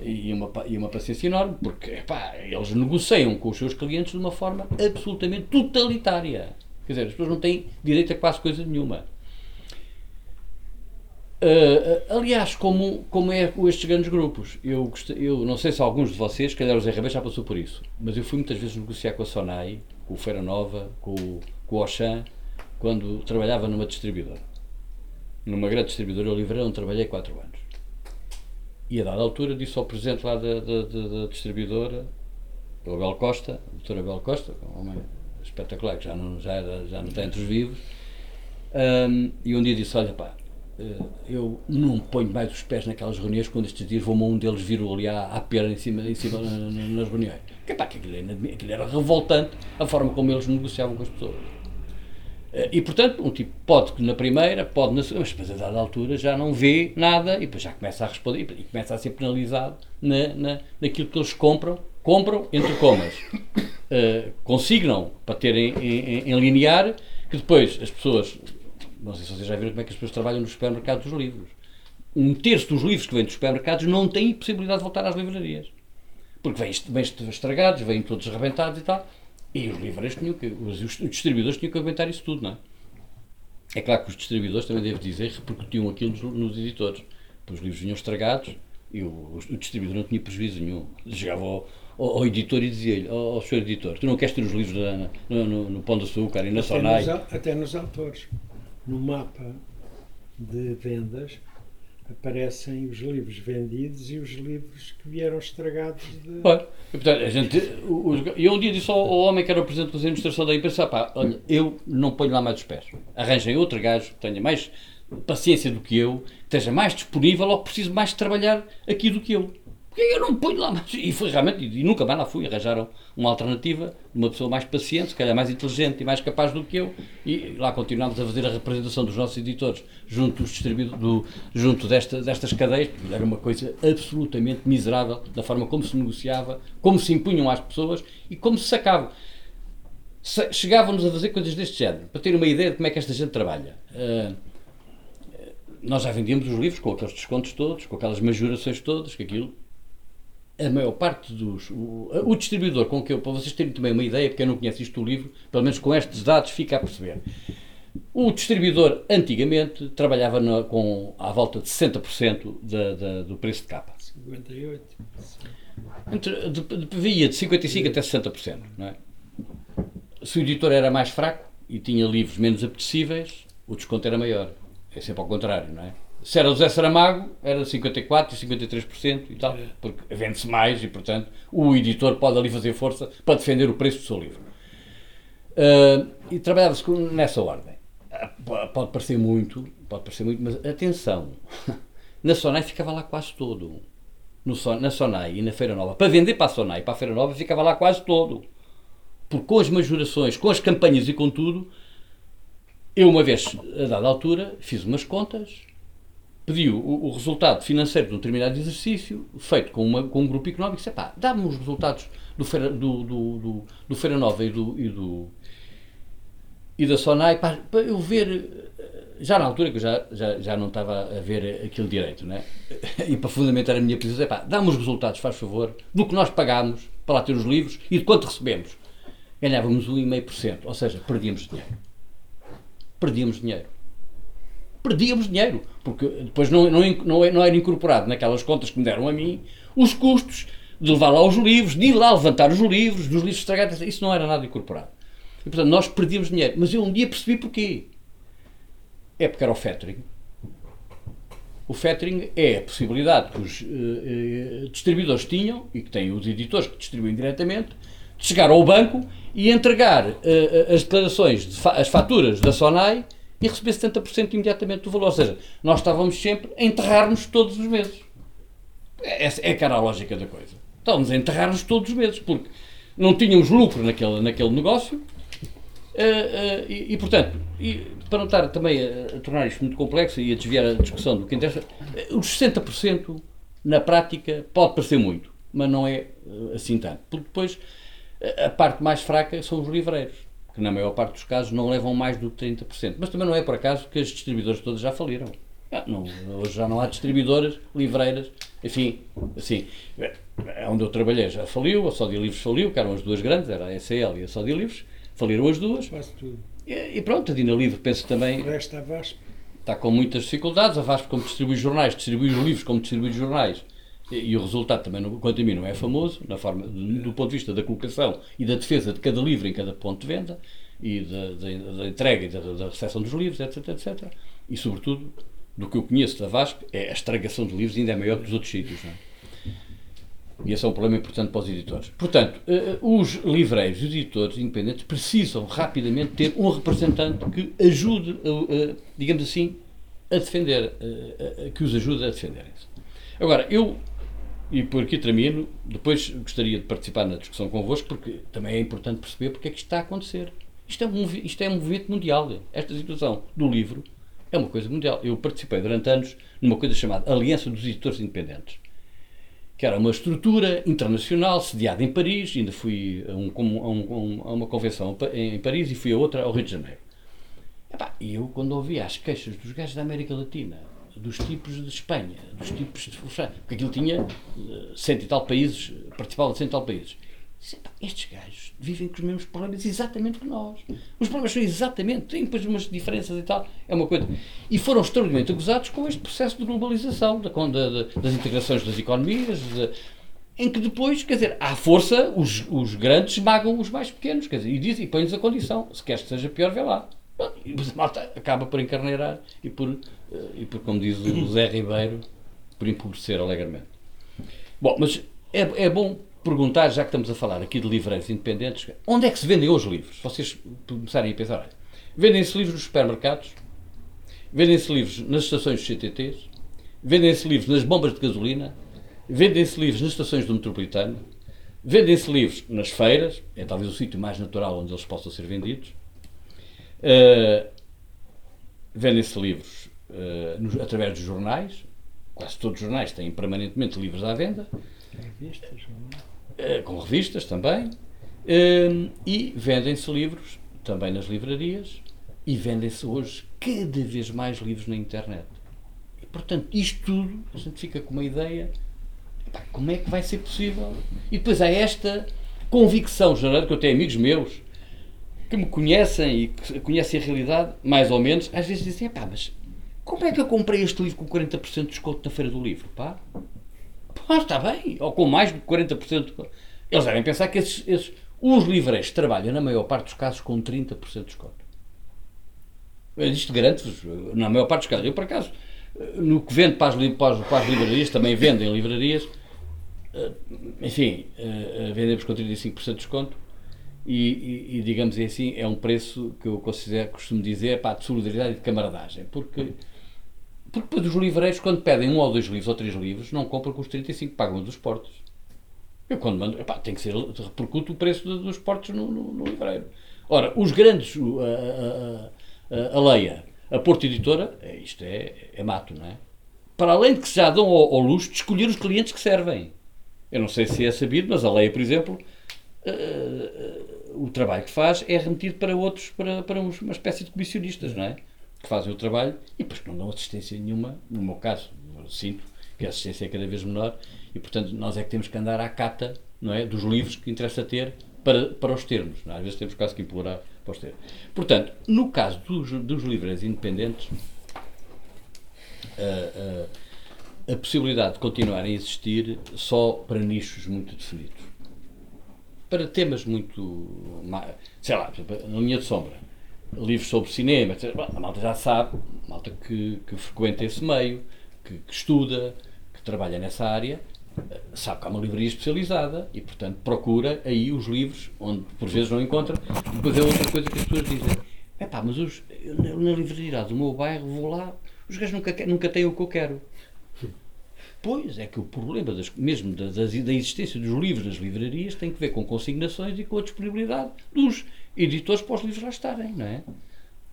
e uma, e uma paciência enorme, porque epá, eles negociam com os seus clientes de uma forma absolutamente totalitária. Quer dizer, as pessoas não têm direito a quase coisa nenhuma. Ah, aliás, como, como é com estes grandes grupos, eu, eu não sei se alguns de vocês, calhar o Zé Ribeiro já passou por isso, mas eu fui muitas vezes negociar com a Sonai, com o Feira Nova, com, o- com o Auchan, quando trabalhava numa distribuidora. Numa grande distribuidora, eu livrei onde trabalhei 4 anos. E a dada altura disse ao presidente lá da, da, da, da distribuidora, o Abel Costa, o doutor Abel Costa, um homem espetacular, que já não, já, era, já não está entre os vivos, um, e um dia disse, olha pá, eh, eu não ponho mais os pés naquelas reuniões quando estes dias vou-me um deles vir ali à, à pera em cima, em cima na- na- nas reuniões. Que, pá, que aquilo, aquilo era revoltante a forma como eles negociavam com as pessoas. Eh, E portanto, um tipo pode na primeira, pode na segunda, mas depois a dada altura já não vê nada e depois já começa a responder e começa a ser penalizado na, na, naquilo que eles compram, compram entre comas, eh, consignam para terem em, em, em linear, que depois as pessoas, não sei se vocês já viram como é que as pessoas trabalham nos supermercados dos livros. Um terço dos livros que vêm dos supermercados não têm possibilidade de voltar às livrarias. Porque vêm, vêm estragados, vêm todos arrebentados e tal. E os livreiros tinham que, os, os distribuidores tinham que aguentar isso tudo, não é? É claro que os distribuidores, também devo dizer, repercutiam aquilo nos, nos editores. Os livros vinham estragados e o, o, distribuidor não tinha prejuízo nenhum. Chegava ao, ao, ao editor e dizia-lhe: Ó oh, senhor editor, tu não queres ter os livros na, no, no, no Pão de Açúcar e na Até Sonai? nos, até nos autores. No mapa de vendas aparecem os livros vendidos e os livros que vieram estragados de. Pois. Portanto, a gente, os- eu um dia disse ao, ao homem que era o presidente da administração da empresa: pá, olha, eu não ponho lá mais os pés. Arranjem outro gajo que tenha mais paciência do que eu, que esteja mais disponível ou que precise mais trabalhar aqui do que eu. Eu não ponho lá mais. E foi realmente, e nunca mais lá fui. Arranjaram uma alternativa uma pessoa mais paciente, se calhar mais inteligente e mais capaz do que eu. E lá continuámos a fazer a representação dos nossos editores junto, do, junto desta, destas cadeias. Era uma coisa absolutamente miserável da forma como se negociava, como se impunham às pessoas e como se sacava. Chegávamos a fazer coisas deste género, para ter uma ideia de como é que esta gente trabalha. Ah, nós já vendíamos os livros com aqueles descontos todos, com aquelas majorações todas, que aquilo. A maior parte dos. O, o distribuidor com que eu, para vocês terem também uma ideia, porque eu não conheço isto do livro, pelo menos com estes dados fica a perceber. O distribuidor, antigamente, trabalhava na- com à volta de 60% da, da, do preço de capa. 58. Entre, de, de, via de 55% até 60%. Não é? Se o editor era mais fraco e tinha livros menos apetecíveis, o desconto era maior. É sempre ao contrário, não é? Se era o José Saramago, era 54% e 53% e tal, porque vende-se mais e, portanto, o editor pode ali fazer força para defender o preço do seu livro. Ah, e trabalhava-se nessa ordem. Ah, po- Pode parecer muito, pode parecer muito, mas atenção, na Sonai ficava lá quase todo no na Sonai e na Feira Nova, para vender para a Sonai e para a Feira Nova, ficava lá quase todo. Porque com as majorações, com as campanhas e com tudo, eu uma vez, a dada altura, fiz umas contas, pedi o, o resultado financeiro de um determinado exercício, feito com, uma- com um grupo económico, disse, pá, dá-me os resultados do Feira, do, do, do, do Feira Nova e do, e do e da Sonai para, para eu ver eh, já na altura que eu já, já, já não estava a ver aquilo direito né? e para fundamentar a minha é pá, dá-me os resultados, faz favor do que nós pagámos para lá ter os livros e de quanto recebemos. Ganhávamos 1,5% ou seja, perdíamos dinheiro. Perdíamos dinheiro perdíamos dinheiro porque depois não, não, não, não era incorporado naquelas contas que me deram a mim os custos de levar lá os livros, de ir lá levantar os livros, dos livros estragados, isso não era nada incorporado. E, portanto, nós perdíamos dinheiro. Mas eu um dia percebi porquê. É porque era o factoring. O factoring é a possibilidade que os eh, eh, distribuidores tinham, e que têm os editores que distribuem diretamente, de chegar ao banco e entregar eh, as declarações, de fa- as faturas da Sonai e receber 70% imediatamente do valor. Ou seja, nós estávamos sempre a enterrar-nos todos os meses. Essa é que era a lógica da coisa. Estávamos a enterrar-nos todos os meses, porque não tínhamos lucro naquele, naquele negócio eh, eh, e, e, portanto, e para não estar também a, a tornar isto muito complexo e a desviar a discussão do que interessa, eh, os 60% na prática pode parecer muito, mas não é assim tanto. Porque depois a parte mais fraca são os livreiros, que na maior parte dos casos não levam mais do que 30%. Mas também não é por acaso que as distribuidoras todas já faliram. Ah, não, hoje já não há distribuidoras, livreiras, enfim, assim, é onde eu trabalhei já faliu, a Sódia Livros faliu, que eram as duas grandes, era a SL e a Sódia Livros, faliram as duas, Quase tudo. e, e pronto, a Dina Livre penso também O resto está vasto. está com muitas dificuldades, a VASP como distribui jornais, distribui os livros como distribui jornais, e, o resultado também, quanto a mim, não é famoso, na forma, do, ponto de vista da colocação e da defesa de cada livro em cada ponto de venda, e da, da- da entrega e da, da recepção dos livros, etc, etc. E, sobretudo, do que eu conheço da Vasco, é a estragação de livros ainda é maior que dos outros sítios. Não é? E esse é um problema importante para os editores. Portanto, eh, os livreiros e os editores independentes precisam rapidamente ter um representante que ajude, eh, digamos assim, a defender, eh, que os ajude a defenderem-se. Agora, eu, e por aqui termino, depois gostaria de participar na discussão convosco, porque também é importante perceber porque é que isto está a acontecer. Isto é um, isto é um movimento mundial. Esta situação do livro é uma coisa mundial. Eu participei durante anos numa coisa chamada Aliança dos Editores Independentes que era uma estrutura internacional sediada em Paris, ainda fui a, um, a, um, a uma convenção em Paris e fui a outra ao Rio de Janeiro. E eu, quando ouvia as queixas dos gajos da América Latina, dos tipos de Espanha, dos tipos de França, porque aquilo tinha eh, cento e tal países, participava de cento e tal países, estes gajos vivem com os mesmos problemas exatamente que nós. Os problemas são exatamente, têm depois umas diferenças e tal, é uma coisa. E foram extremamente acusados com este processo de globalização, da, da, das integrações das economias, de, em que depois, quer dizer, à força, os, os grandes esmagam os mais pequenos, quer dizer, e, dizem, e põem-lhes a condição, se queres que seja pior, vê lá. E malta acaba por encarneirar e por, eh, e por, como diz o Zé Ribeiro, por empobrecer alegremente. Bom, mas é, é bom perguntar, já que estamos a falar aqui de livreiros independentes, onde é que se vendem hoje livros? Vocês começarem a pensar, vendem-se livros nos supermercados, vendem-se livros nas estações dos CTTs, vendem-se livros nas bombas de gasolina, vendem-se livros nas estações do metropolitano, vendem-se livros nas feiras, é talvez o sítio mais natural onde eles possam ser vendidos, uh, vendem-se livros uh, nos, através dos jornais, quase todos os jornais têm permanentemente livros à venda. Revistas, eh, com revistas também, e vendem-se livros também nas livrarias e vendem-se hoje cada vez mais livros na internet. E, portanto, isto tudo, a gente fica com uma ideia, como é que vai ser possível? E depois há esta convicção geral, que eu tenho amigos meus que me conhecem e que conhecem a realidade, mais ou menos, às vezes dizem, pá, mas como é que eu comprei este livro com 40% de desconto na Feira do Livro, pá? Ah, está bem, ou com mais de 40%. Eles devem pensar que esses, esses, os livreiros trabalham, na maior parte dos casos, com 30% de desconto. Isto garante-vos, na maior parte dos casos. Eu, por acaso, no que vendo para as, para as, para as livrarias, também vendem livrarias, eh, enfim, eh, vendemos com 35% de desconto. E, e, e, digamos assim, é um preço que eu considero, costumo dizer, pá, de solidariedade e de camaradagem. Porque porque depois os livreiros, quando pedem um ou dois livros ou três livros, não compram com os 35, pagam dos portos. Eu quando mando, tem que ser, repercute o preço dos portos no, no, no livreiro. Ora, os grandes, a, a, a, a Leia, a Porto Editora, é, isto é, é mato, não é? Para além de que já dão ao, ao luxo de escolher os clientes que servem. Eu não sei se é sabido, mas a Leia, por exemplo, uh, o trabalho que faz é remetido para outros, para, para uma espécie de comissionistas, não é? que fazem o trabalho e depois não dão assistência nenhuma. No meu caso, sinto que a assistência é cada vez menor e, portanto, nós é que temos que andar à cata não é, dos livros que interessa ter para, para os termos. É? Às vezes temos quase que implorar para os termos. Portanto, no caso dos, dos livros independentes, a, a, a possibilidade de continuarem a existir só para nichos muito definidos. Para temas muito. sei lá, na linha de sombra livros sobre cinema, etc. a malta já sabe, a malta que, que frequenta esse meio, que, que, estuda, que trabalha nessa área, sabe que há uma livraria especializada e, portanto, procura aí os livros onde por vezes não encontra. Depois é outra coisa que as pessoas dizem: é pá, mas os, na livraria do meu bairro vou lá, os gajos nunca, nunca têm o que eu quero. Pois é que o problema das, mesmo da, da, existência dos livros nas livrarias tem que ver com consignações e com a disponibilidade dos editores para os livros lá estarem, não é?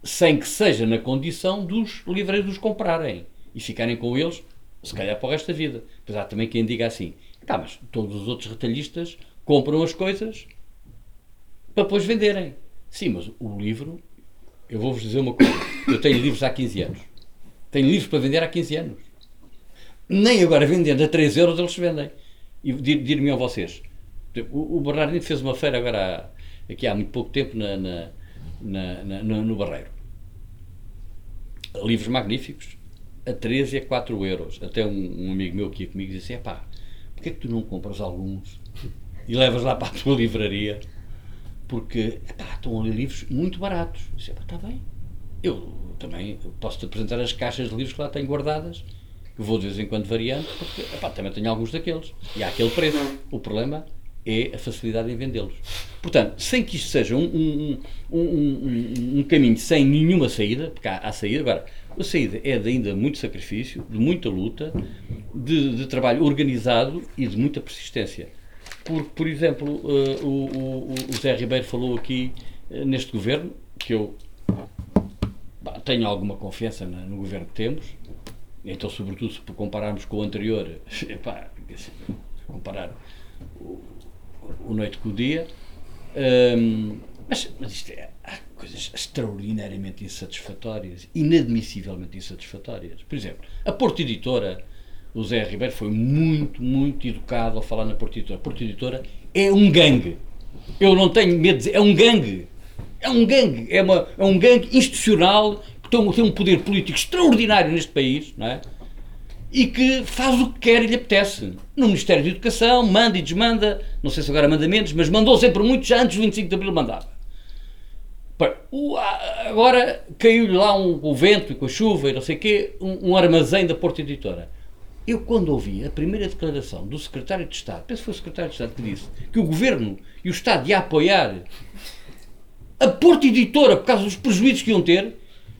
Sem que seja na condição dos livreiros os comprarem e ficarem com eles, se calhar para o resto da vida. Pois há também quem diga assim: tá, mas todos os outros retalhistas compram as coisas para depois venderem. Sim, mas o livro, eu vou-vos dizer uma coisa: eu tenho livros há 15 anos. Tenho livros para vender há 15 anos. Nem agora vendendo a 3 euros eles vendem. E dir-me a vocês: o, o Bernardino fez uma feira agora aqui há muito pouco tempo na, na, na, no Barreiro. Livros magníficos, a 13 e a 4 euros. Até um, um amigo meu que ia comigo disse: pá, porquê é que tu não compras alguns e levas lá para a tua livraria? Porque epá, estão ali livros muito baratos. Eu disse: está bem. Eu também posso-te apresentar as caixas de livros que lá tenho guardadas, que vou de vez em quando variando, porque epá, também tenho alguns daqueles. E há aquele preço. O problema é a facilidade em vendê-los. Portanto, sem que isto seja um, um, um, um, um caminho sem nenhuma saída, porque há, há saída, agora, a saída é de ainda muito sacrifício, de muita luta, de, de trabalho organizado e de muita persistência. Porque, por exemplo, uh, o, o, o Zé Ribeiro falou aqui uh, neste governo, que eu bah, tenho alguma confiança na, no governo que temos, então, sobretudo, se compararmos com o anterior, epá, comparar o, o noite com o dia. Um, mas, mas isto é, há coisas extraordinariamente insatisfatórias, inadmissivelmente insatisfatórias. Por exemplo, a Porto Editora, o Zé Ribeiro foi muito, muito educado ao falar na Porto Editora. A Porto Editora é um gangue. Eu não tenho medo de dizer, é um gangue. É um gangue. É, uma, é um gangue institucional que tem um, poder político extraordinário neste país, não é? e que faz o que quer e lhe apetece. No Ministério da Educação, manda e desmanda, não sei se agora manda menos, mas mandou sempre muito, já antes do 25 de Abril mandava. Agora caiu-lhe lá um, o vento e com a chuva e não sei o quê, um, um, armazém da Porta Editora. Eu, quando ouvi a primeira declaração do Secretário de Estado, penso que foi o Secretário de Estado que disse que o Governo e o Estado iam apoiar a Porta Editora por causa dos prejuízos que iam ter,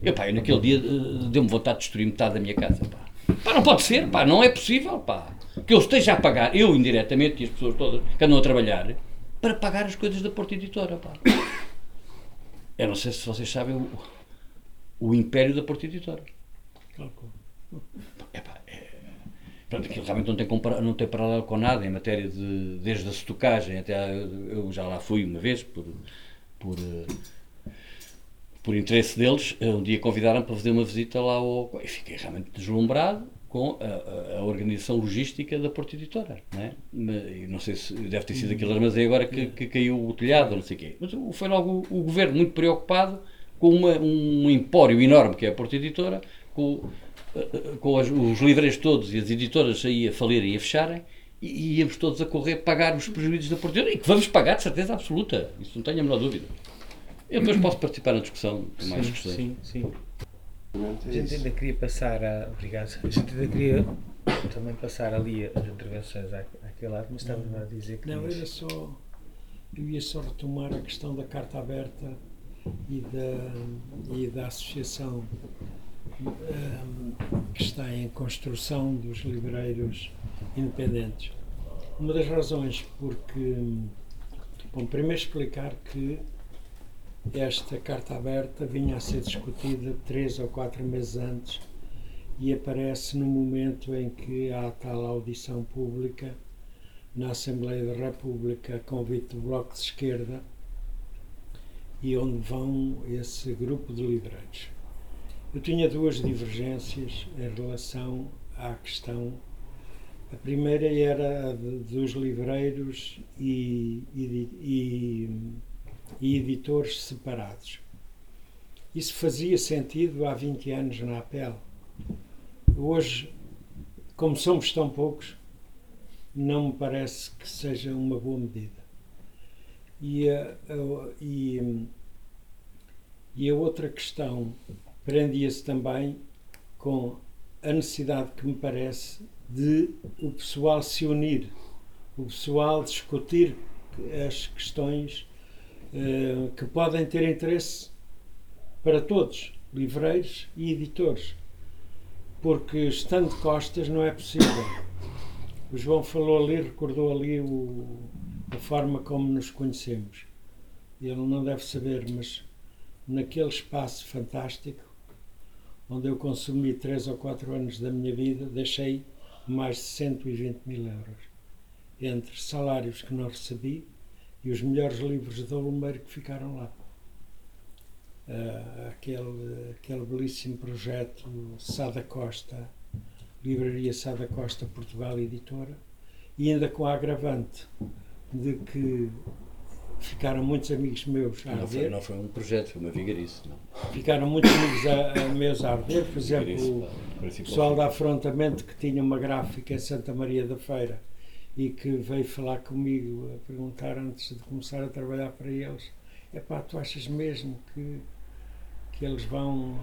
eu, pá, eu naquele dia eh, deu-me vontade de destruir metade da minha casa. Pá. Pá, não pode ser, pá, não é possível, pá. Que eu esteja a pagar, eu indiretamente e as pessoas todas que andam a trabalhar, para pagar as coisas da Porta Editora, pá. Eu não sei se vocês sabem o, o império da Porta Editora. É, pá, é, pronto, aquilo realmente não tem, compara, não tem paralelo com nada em matéria de, desde a estocagem até, eu já lá fui uma vez por, por por interesse deles, um dia convidaram para fazer uma visita lá ao. E fiquei realmente deslumbrado com a, a, a organização logística da Porta Editora. Não, é? não sei se deve ter sido aquele armazém agora que, que caiu o telhado, não sei o quê. Mas foi logo o, o governo muito preocupado com uma, um empório enorme que é a Porta Editora, com, com as, os livreiros todos e as editoras aí a falirem e a fecharem, e íamos todos a correr pagar os prejuízos da Porta Editora, e que vamos pagar de certeza absoluta, isso não tenho a menor dúvida. Eu depois posso participar na discussão com mais questões. Sim, sim. A gente ainda queria passar a. Obrigado. A gente ainda queria também passar ali as intervenções àquele lado, mas estava a dizer que. Não, era só. Eu ia só retomar a questão da carta aberta e da, e da associação um, que está em construção dos livreiros independentes. Uma das razões porque. Bom, primeiro explicar que esta carta aberta vinha a ser discutida três ou quatro meses antes e aparece no momento em que há tal audição pública na Assembleia da República convite do Bloco de Esquerda e onde vão esse grupo de livreiros. Eu tinha duas divergências em relação à questão. A primeira era a dos livreiros e, e, e e editores separados. Isso fazia sentido há 20 anos na APEL. Hoje, como somos tão poucos, não me parece que seja uma boa medida. E a, a, e, e a outra questão prendia-se também com a necessidade que me parece de o pessoal se unir, o pessoal discutir as questões eh, que podem ter interesse para todos, livreiros e editores, porque estando de costas não é possível. O João falou ali, recordou ali o, a forma como nos conhecemos. Ele não deve saber, mas naquele espaço fantástico, onde eu consumi três ou quatro anos da minha vida, deixei mais de 120 mil euros entre salários que não recebi e os melhores livros de Lumeiro que ficaram lá. Uh, aquele, aquele belíssimo projeto Sada Costa, Livraria Sada Costa Portugal Editora, e ainda com a agravante de que ficaram muitos amigos meus a não arder. Foi, não foi um projeto, foi uma vigarice. Não. Ficaram muitos amigos a, a meus a arder. Por exemplo, o pessoal da Afrontamento que tinha uma gráfica em Santa Maria da Feira e que veio falar comigo a perguntar antes de começar a trabalhar para eles: é pá, tu achas mesmo que, que eles vão.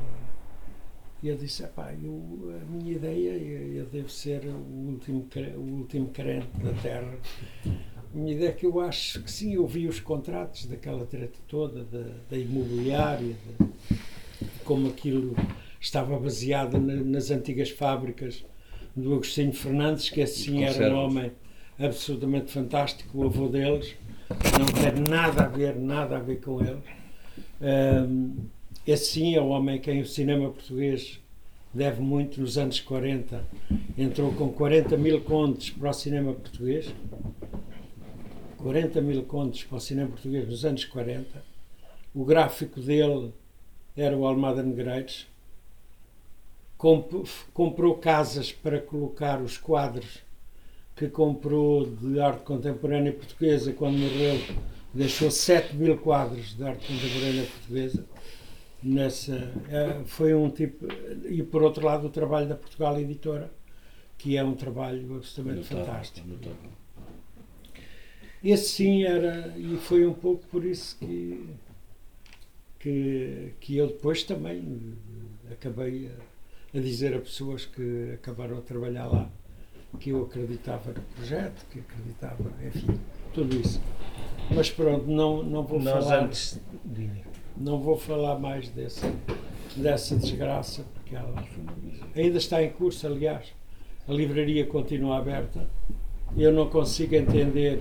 E eu disse: eu, a minha ideia, eu, eu devo ser o último, o último crente da Terra. A minha ideia é que eu acho que sim, eu vi os contratos daquela treta toda, da, da imobiliária, de, de como aquilo estava baseado na- nas antigas fábricas do Agostinho Fernandes, que esse sim era um homem absolutamente fantástico, o avô deles, não tem nada a ver, nada a ver com eles. Ahm, esse sim é o homem a quem o cinema português deve muito nos anos 40. Entrou com 40 mil contos para o cinema português. 40 mil contos para o cinema português nos anos 40. O gráfico dele era o Almada Negreiros. Comp- comprou casas para colocar os quadros que comprou de arte contemporânea portuguesa quando morreu. Deixou 7 mil quadros de arte contemporânea portuguesa. Nessa, eh, foi um tipo. E por outro lado, o trabalho da Portugal Editora, que é um trabalho absolutamente Notável, fantástico. notável. Esse sim era, e foi um pouco por isso que, que, que eu depois também acabei a, a dizer a pessoas que acabaram a trabalhar lá que eu acreditava no projeto, que acreditava, enfim, tudo isso. Mas pronto, não, não vou Nós falar. antes. Diga. Não vou falar mais dessa, dessa desgraça, porque ela ainda está em curso, aliás. A livraria continua aberta. Eu não consigo entender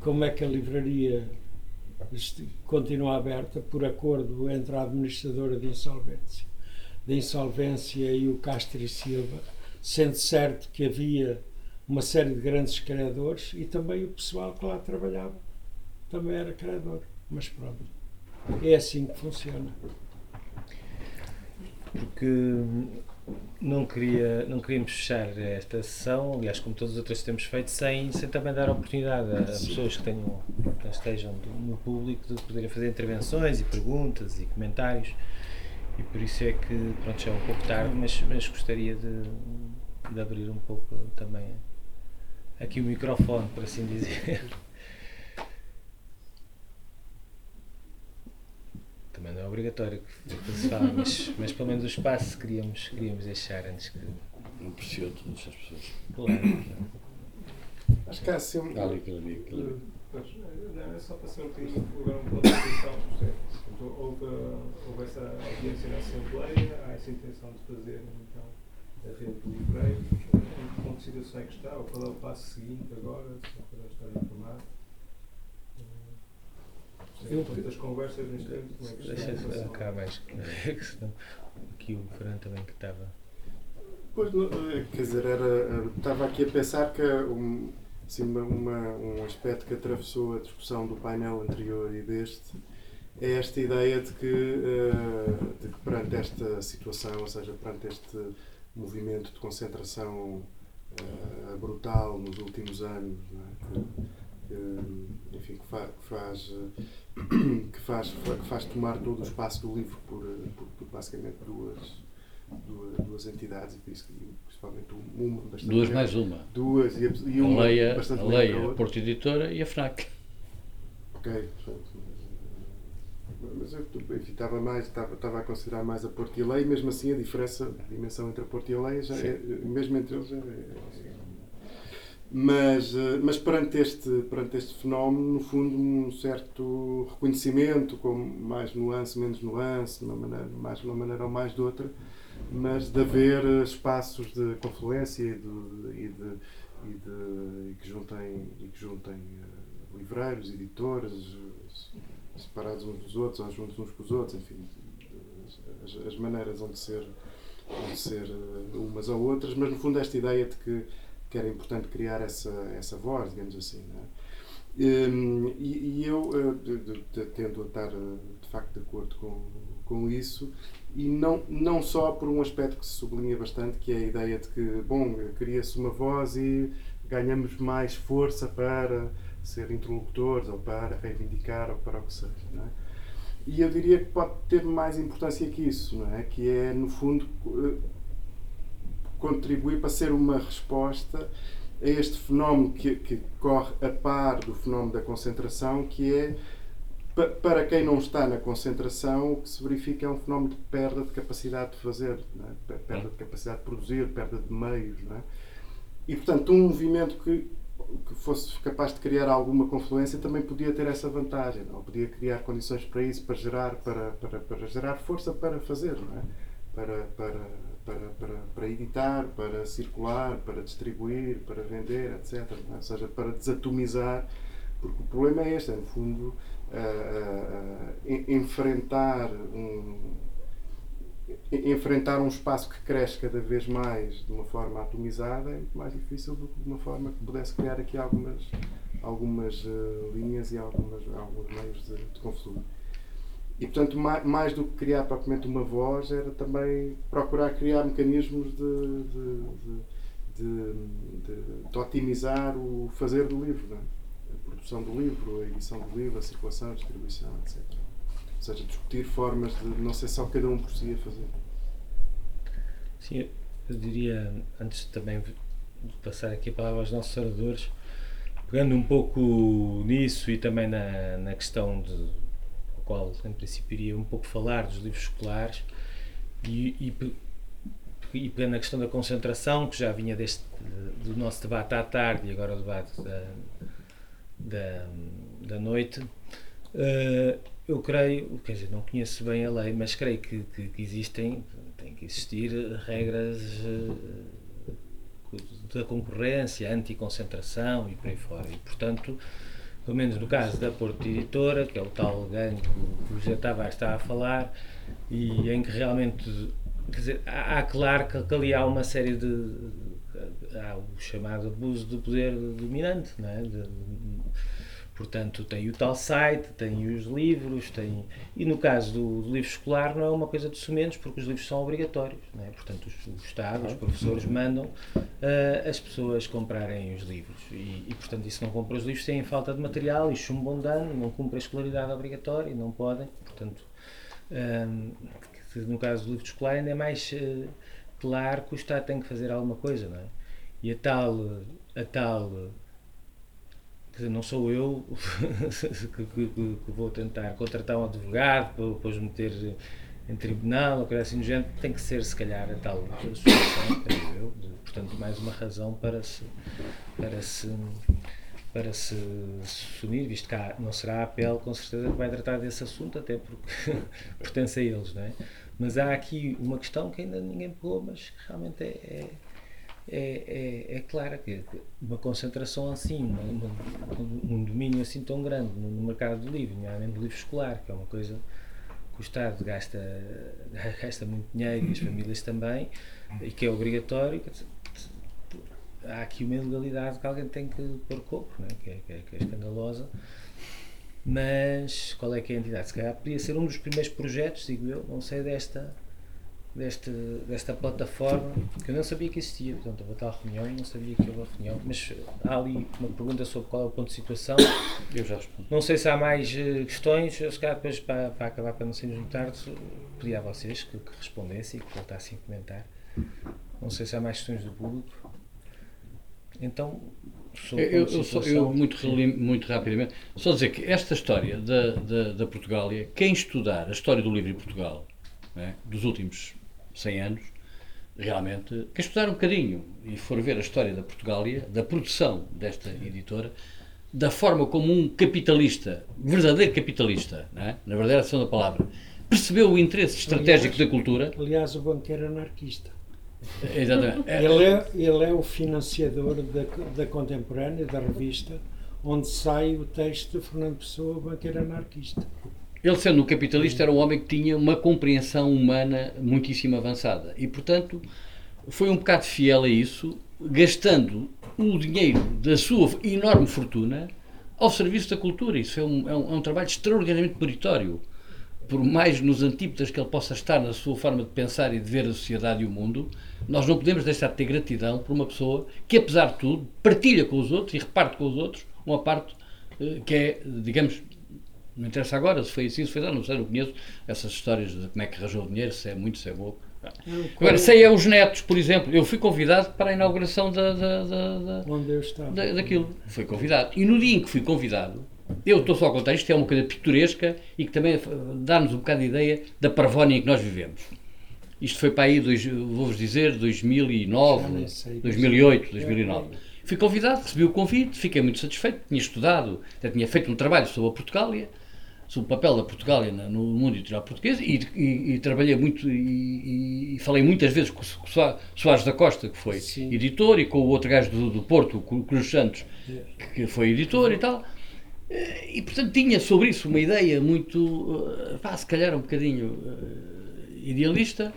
como é que a livraria continua aberta por acordo entre a administradora de insolvência, de insolvência e o Castro e Silva, sendo certo que havia uma série de grandes credores e também o pessoal que lá trabalhava também era credor. Mas pronto. É assim que funciona. porque não, queria, não queríamos fechar esta sessão, aliás, como todas as outras que temos feito, sem, sem também dar oportunidade a, pessoas que, tenham, que estejam no público de poderem fazer intervenções e perguntas e comentários. E por isso é que, pronto, já é um pouco tarde, mas, mas gostaria de, de abrir um pouco também aqui o microfone, por assim dizer. Também não é obrigatório que se fale, mas, mas pelo menos o espaço queríamos, queríamos deixar antes que. Não apreciou todas as pessoas. Claro. Acho que há assim um. Há ali, aquele ali, aquele ali. Mas, não, é só para ser um bocadinho agora um ponto de atenção. Houve, houve essa audiência na Assembleia, há essa intenção de fazer então a rede de livreiros. Em que ponto de situação é que está? Ou qual é o passo seguinte agora? Só para estar informado. Eu- Eu, portanto, as conversas neste momento, como é que Deixa estão? em relação- cá senão Aqui o Fernando também que estava. Pois, eh, quer dizer, era, estava aqui a pensar que um, assim, uma, uma- um aspecto que atravessou a discussão do painel anterior e deste é esta ideia de que, eh, de que perante esta situação, ou seja, perante este movimento de concentração eh, brutal nos últimos anos, é? que, enfim, que, fa- que faz, eh, que, faz, que faz tomar todo o espaço do livro por, eh, por, por basicamente duas, duas, duas entidades, e por isso que principalmente uma bastante Duas mais uma. duas e, e A uma Leia, bastante a Leia, a a. Porto Editora e a FNAC. Ok, portanto, mas, eu enfim, estava, mais, estava, estava a considerar mais a Porto e a Lei, mesmo assim a diferença, a dimensão entre a Porto e a Lei, já é, mesmo entre eles, já é, mas, eh, mas perante, este, perante este fenómeno, no fundo, um certo reconhecimento, com mais nuance, menos nuance, de uma maneira, mais de uma maneira ou mais de outra, mas de haver eh, espaços de confluência e, de, e, de, e, de, e que juntem, e que juntem eh, livreiros, editores, separados uns dos outros, ou juntos uns com os outros, enfim, as, as maneiras onde ser, onde ser eh, umas ou outras, mas no fundo esta ideia de que, que era importante criar essa, essa voz, digamos assim. é? Hum, E, e eu eh, de- de- de- tendo a estar eh, de facto de acordo com, com isso, e não, não só por um aspecto que se sublinha bastante, que é a ideia de que, bom, cria-se uma voz e ganhamos mais força para ser interlocutores ou para reivindicar ou para o que seja. Não é? E eu diria que pode ter mais importância que isso, não é? Que é, no fundo, eh, contribuir para ser uma resposta a este fenómeno que, que corre a par do fenómeno da concentração, que é Pa- Para quem não está na concentração, o que se verifica é um fenómeno de perda de capacidade de fazer, é? Pe- perda de capacidade de produzir, perda de meios. É? E, portanto, um movimento que, que fosse capaz de criar alguma confluência também podia ter essa vantagem, não? é? podia criar condições para isso, para gerar, para, para, para gerar força para fazer, não é? para, para, para, para, para editar, para circular, para distribuir, para vender, etc. é? Ou seja, para desatomizar, porque o problema é este, é, no fundo, ah, ah, en- enfrentar um enfrentar um espaço que cresce cada vez mais de uma forma atomizada é muito mais difícil do que de uma forma que pudesse criar aqui algumas algumas eh, linhas e algumas, alguns meios de, de. E, portanto, mais, mais do que criar propriamente uma voz, era também procurar criar mecanismos de, de, de, de, otimizar o fazer do livro, é? a produção do livro, a edição do livro, a circulação, a distribuição, etc. Ou seja, discutir formas de não ser só cada um por si a fazer. Sim, eu diria, antes também de passar aqui a palavra aos nossos oradores, pegando um pouco nisso e também na, na questão de, o qual em princípio iria um pouco falar dos livros escolares e, e, e pegando na questão da concentração, que já vinha deste, do nosso debate à tarde e agora o debate da, da, da noite, eh, eu creio, quer dizer, não conheço bem a lei, mas creio que, que, que existem, tem que existir regras eh, da concorrência, anticoncentração e por aí fora. E, portanto, pelo menos no caso da Porto Editora, que é o tal ganho que o José Tavares está a falar, e em que realmente, quer dizer, há, há claro que, que ali há uma série de. há o chamado abuso do poder dominante, não é? De- Portanto, tem o tal site, tem os livros, tem. E no caso do, do livro escolar não é uma coisa de sumenos, porque os livros são obrigatórios. Não é? Portanto, os- o Estado, os professores mandam ah, as pessoas comprarem os livros. E, e, portanto, se não compram os livros, têm falta de material e chumbam de ano, não cumprem a escolaridade obrigatória não podem. Portanto, que no caso do livro escolar ainda é mais eh, claro que o Estado tem que fazer alguma coisa, não é? E a tal, a tal dizer, não sou eu que, que- que- vou tentar contratar um advogado para depois meter em tribunal ou coisa assim do género, tem que ser se calhar a tal solução, creio eu, portanto mais uma razão para se para se para se, unir, visto que há- não será a APL com certeza que vai tratar desse assunto, até porque pertence a eles, não é? Mas há aqui uma questão que ainda ninguém pegou, mas que realmente é, é, é, é, é clara, que uma concentração assim, uma- uma- um, domínio assim tão grande no, no mercado do livro, nomeadamente do livro escolar, que é uma coisa que o Estado gasta, gasta muito dinheiro e as famílias também, e que é obrigatório, há aqui uma ilegalidade que alguém tem que pôr copo, não é? Que, é, que, é, que é escandalosa. Mas qual é que é a entidade? Se calhar podia ser um dos primeiros projetos, digo eu, não sei, desta, desta, desta plataforma, que eu não sabia que existia, portanto, houve a tal reunião e não sabia que houve reunião, mas há ali uma pergunta sobre qual é o ponto de situação. Eu já respondo. Não sei se há mais eh, questões, eu se calhar depois para, para acabar, para não sermos muito tarde, pedi a vocês que, que respondessem e que voltassem a comentar. Não sei se há mais questões do público. Então, sobre Eu, eu, só- eu muito, relim- muito rapidamente, só dizer que esta história da, da, da Portugália, quem estudar a história do livro em Portugal, né, dos últimos 100 anos, realmente, quem estudar um bocadinho e for ver a história da Portugália, da produção desta editora, da forma como um capitalista, verdadeiro capitalista, né, na verdadeira ação da palavra, percebeu o interesse estratégico da cultura, Aliás, o banqueiro anarquista. exatamente, é- Ele é, ele é o financiador da, da contemporânea, da revista, onde sai o texto de Fernando Pessoa, banqueiro anarquista. Ele, sendo um capitalista, era um homem que tinha uma compreensão humana muitíssimo avançada. E, portanto, foi um bocado fiel a isso, gastando o dinheiro da sua enorme fortuna ao serviço da cultura. Isso é um, é um, é um trabalho extraordinariamente meritório. Por mais nos antípodas que ele possa estar na sua forma de pensar e de ver a sociedade e o mundo, nós não podemos deixar de ter gratidão por uma pessoa que, apesar de tudo, partilha com os outros e reparte com os outros uma parte eh, que é, digamos, não interessa agora se foi assim, se foi assim, não sei, não conheço essas histórias de como é que arranjou o dinheiro, se é muito, se é pouco. Agora, sei é os netos, por exemplo. Eu fui convidado para a inauguração da, da, da, da- Onde eu estava. da- daquilo. Fui convidado. E no dia em que fui convidado, Eu estou só a contar isto, é uma coisa pitoresca e que também dá-nos um bocado de ideia da parvónia em que nós vivemos. Isto foi para aí, vou-vos dizer, 2009, Já nem sei. 2008, 2009. Fui convidado, recebi o convite, fiquei muito satisfeito, tinha estudado, até tinha feito um trabalho sobre a Portugália, sobre o papel da Portugália no mundo editorial português e, e- e trabalhei muito e, e- falei muitas vezes com o So- Soa- Soares da Costa, que foi Sim. editor, e com o outro gajo do, do Porto, o Cru- Cruz Santos, que- que foi editor e tal. Eh, E portanto tinha sobre isso uma ideia muito, eh, pá, se calhar um bocadinho eh, idealista.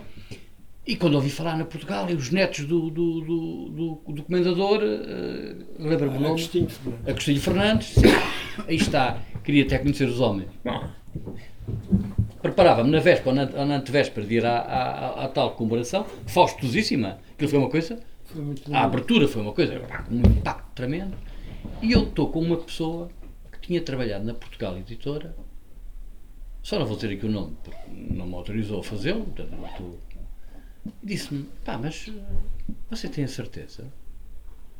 E quando ouvi falar na Portugal, e os netos do, do, do, do, do comendador, eh, lembro-me o nome, Agostinho Fernandes. Agostinho Fernandes, sim, aí está, queria até conhecer os homens. Preparava-me na véspera ou na, antevéspera de ir à, à, à tal comemoração, faustosíssima, aquilo foi uma coisa, a abertura foi uma coisa, um impacto tremendo. E eu estou com uma pessoa que tinha trabalhado na Portugal Editora, só não vou dizer aqui o nome, porque não me autorizou a fazê-lo, portanto não estou. Disse-me, pá, mas você tem a certeza?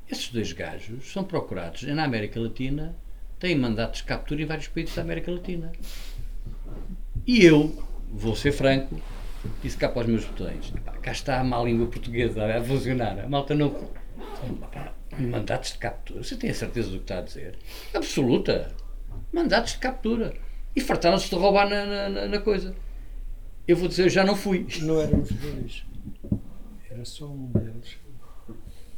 Esses dois gajos são procurados na América Latina, têm mandatos de captura em vários países da América Latina. E eu, vou ser franco, disse cá para os meus botões, cá está a má língua portuguesa a funcionar, a malta não... Pá, Mandatos de captura, você tem a certeza do que está a dizer? Absoluta! Mandatos de captura. E fartaram-se de roubar na- na- na coisa. Eu vou dizer, eu já não fui. Não éramos dois. Era só um deles.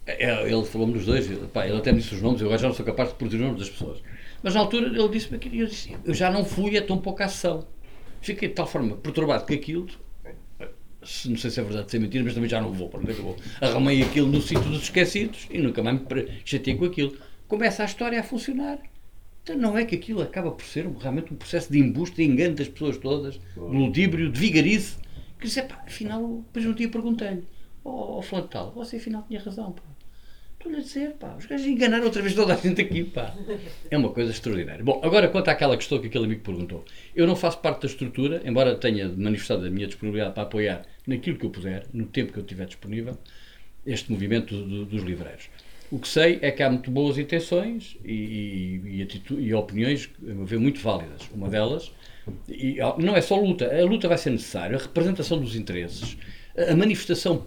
É, Ele falou-me dos dois, ele, pá, ele até me disse os nomes, eu agora já não sou capaz de produzir os nomes das pessoas. Mas na altura ele disse-me aquilo e eu disse, eu já não fui a tão pouca ação. Fiquei de tal forma perturbado com aquilo, se- não sei se é verdade, se é mentira, mas também já não vou, para onde é que eu vou? Arrumei aquilo no sítio dos esquecidos e nunca mais me chateei com aquilo. Começa a história a funcionar. Então não é que aquilo acaba por ser realmente um processo de embuste, de engano das pessoas todas, de ludíbrio, de vigarice, que disse, pá, afinal, depois um dia perguntei-lhe, ó oh, fulano tal, você afinal tinha razão, pá. Estou-lhe a dizer, pá, os gajos enganaram outra vez toda a gente aqui, pá. É uma coisa extraordinária. Bom, agora quanto àquela questão que aquele amigo perguntou. Eu não faço parte da estrutura, embora tenha manifestado a minha disponibilidade para apoiar naquilo que eu puder, no tempo que eu tiver disponível, este movimento do- dos livreiros. O que sei é que há muito boas intenções e, e, e e opiniões, a meu ver, muito válidas. Uma delas, e não é só luta, a luta vai ser necessária, a representação dos interesses, a manifestação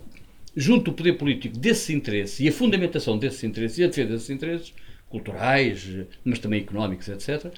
junto do poder político desses interesses e a fundamentação desses interesses e a defesa desses interesses, culturais, mas também económicos, etc.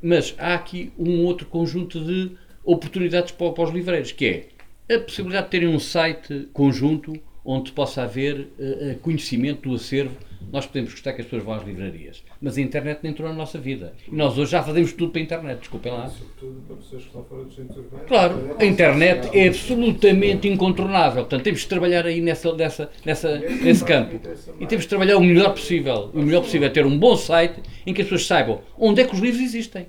Mas há aqui um outro conjunto de oportunidades para, para os livreiros, que é a possibilidade de terem um site conjunto onde possa haver eh, conhecimento do acervo. Nós podemos gostar que as pessoas vão às livrarias, mas a internet não entrou na nossa vida. E nós hoje já fazemos tudo para a internet, desculpem lá. Sobretudo para pessoas que estão fora dos centros urbanos. Claro, a internet é absolutamente incontornável. Portanto, temos de trabalhar aí nessa, nessa, nessa, nesse campo. E temos de trabalhar o melhor possível. O melhor possível é ter um bom site em que as pessoas saibam onde é que os livros existem.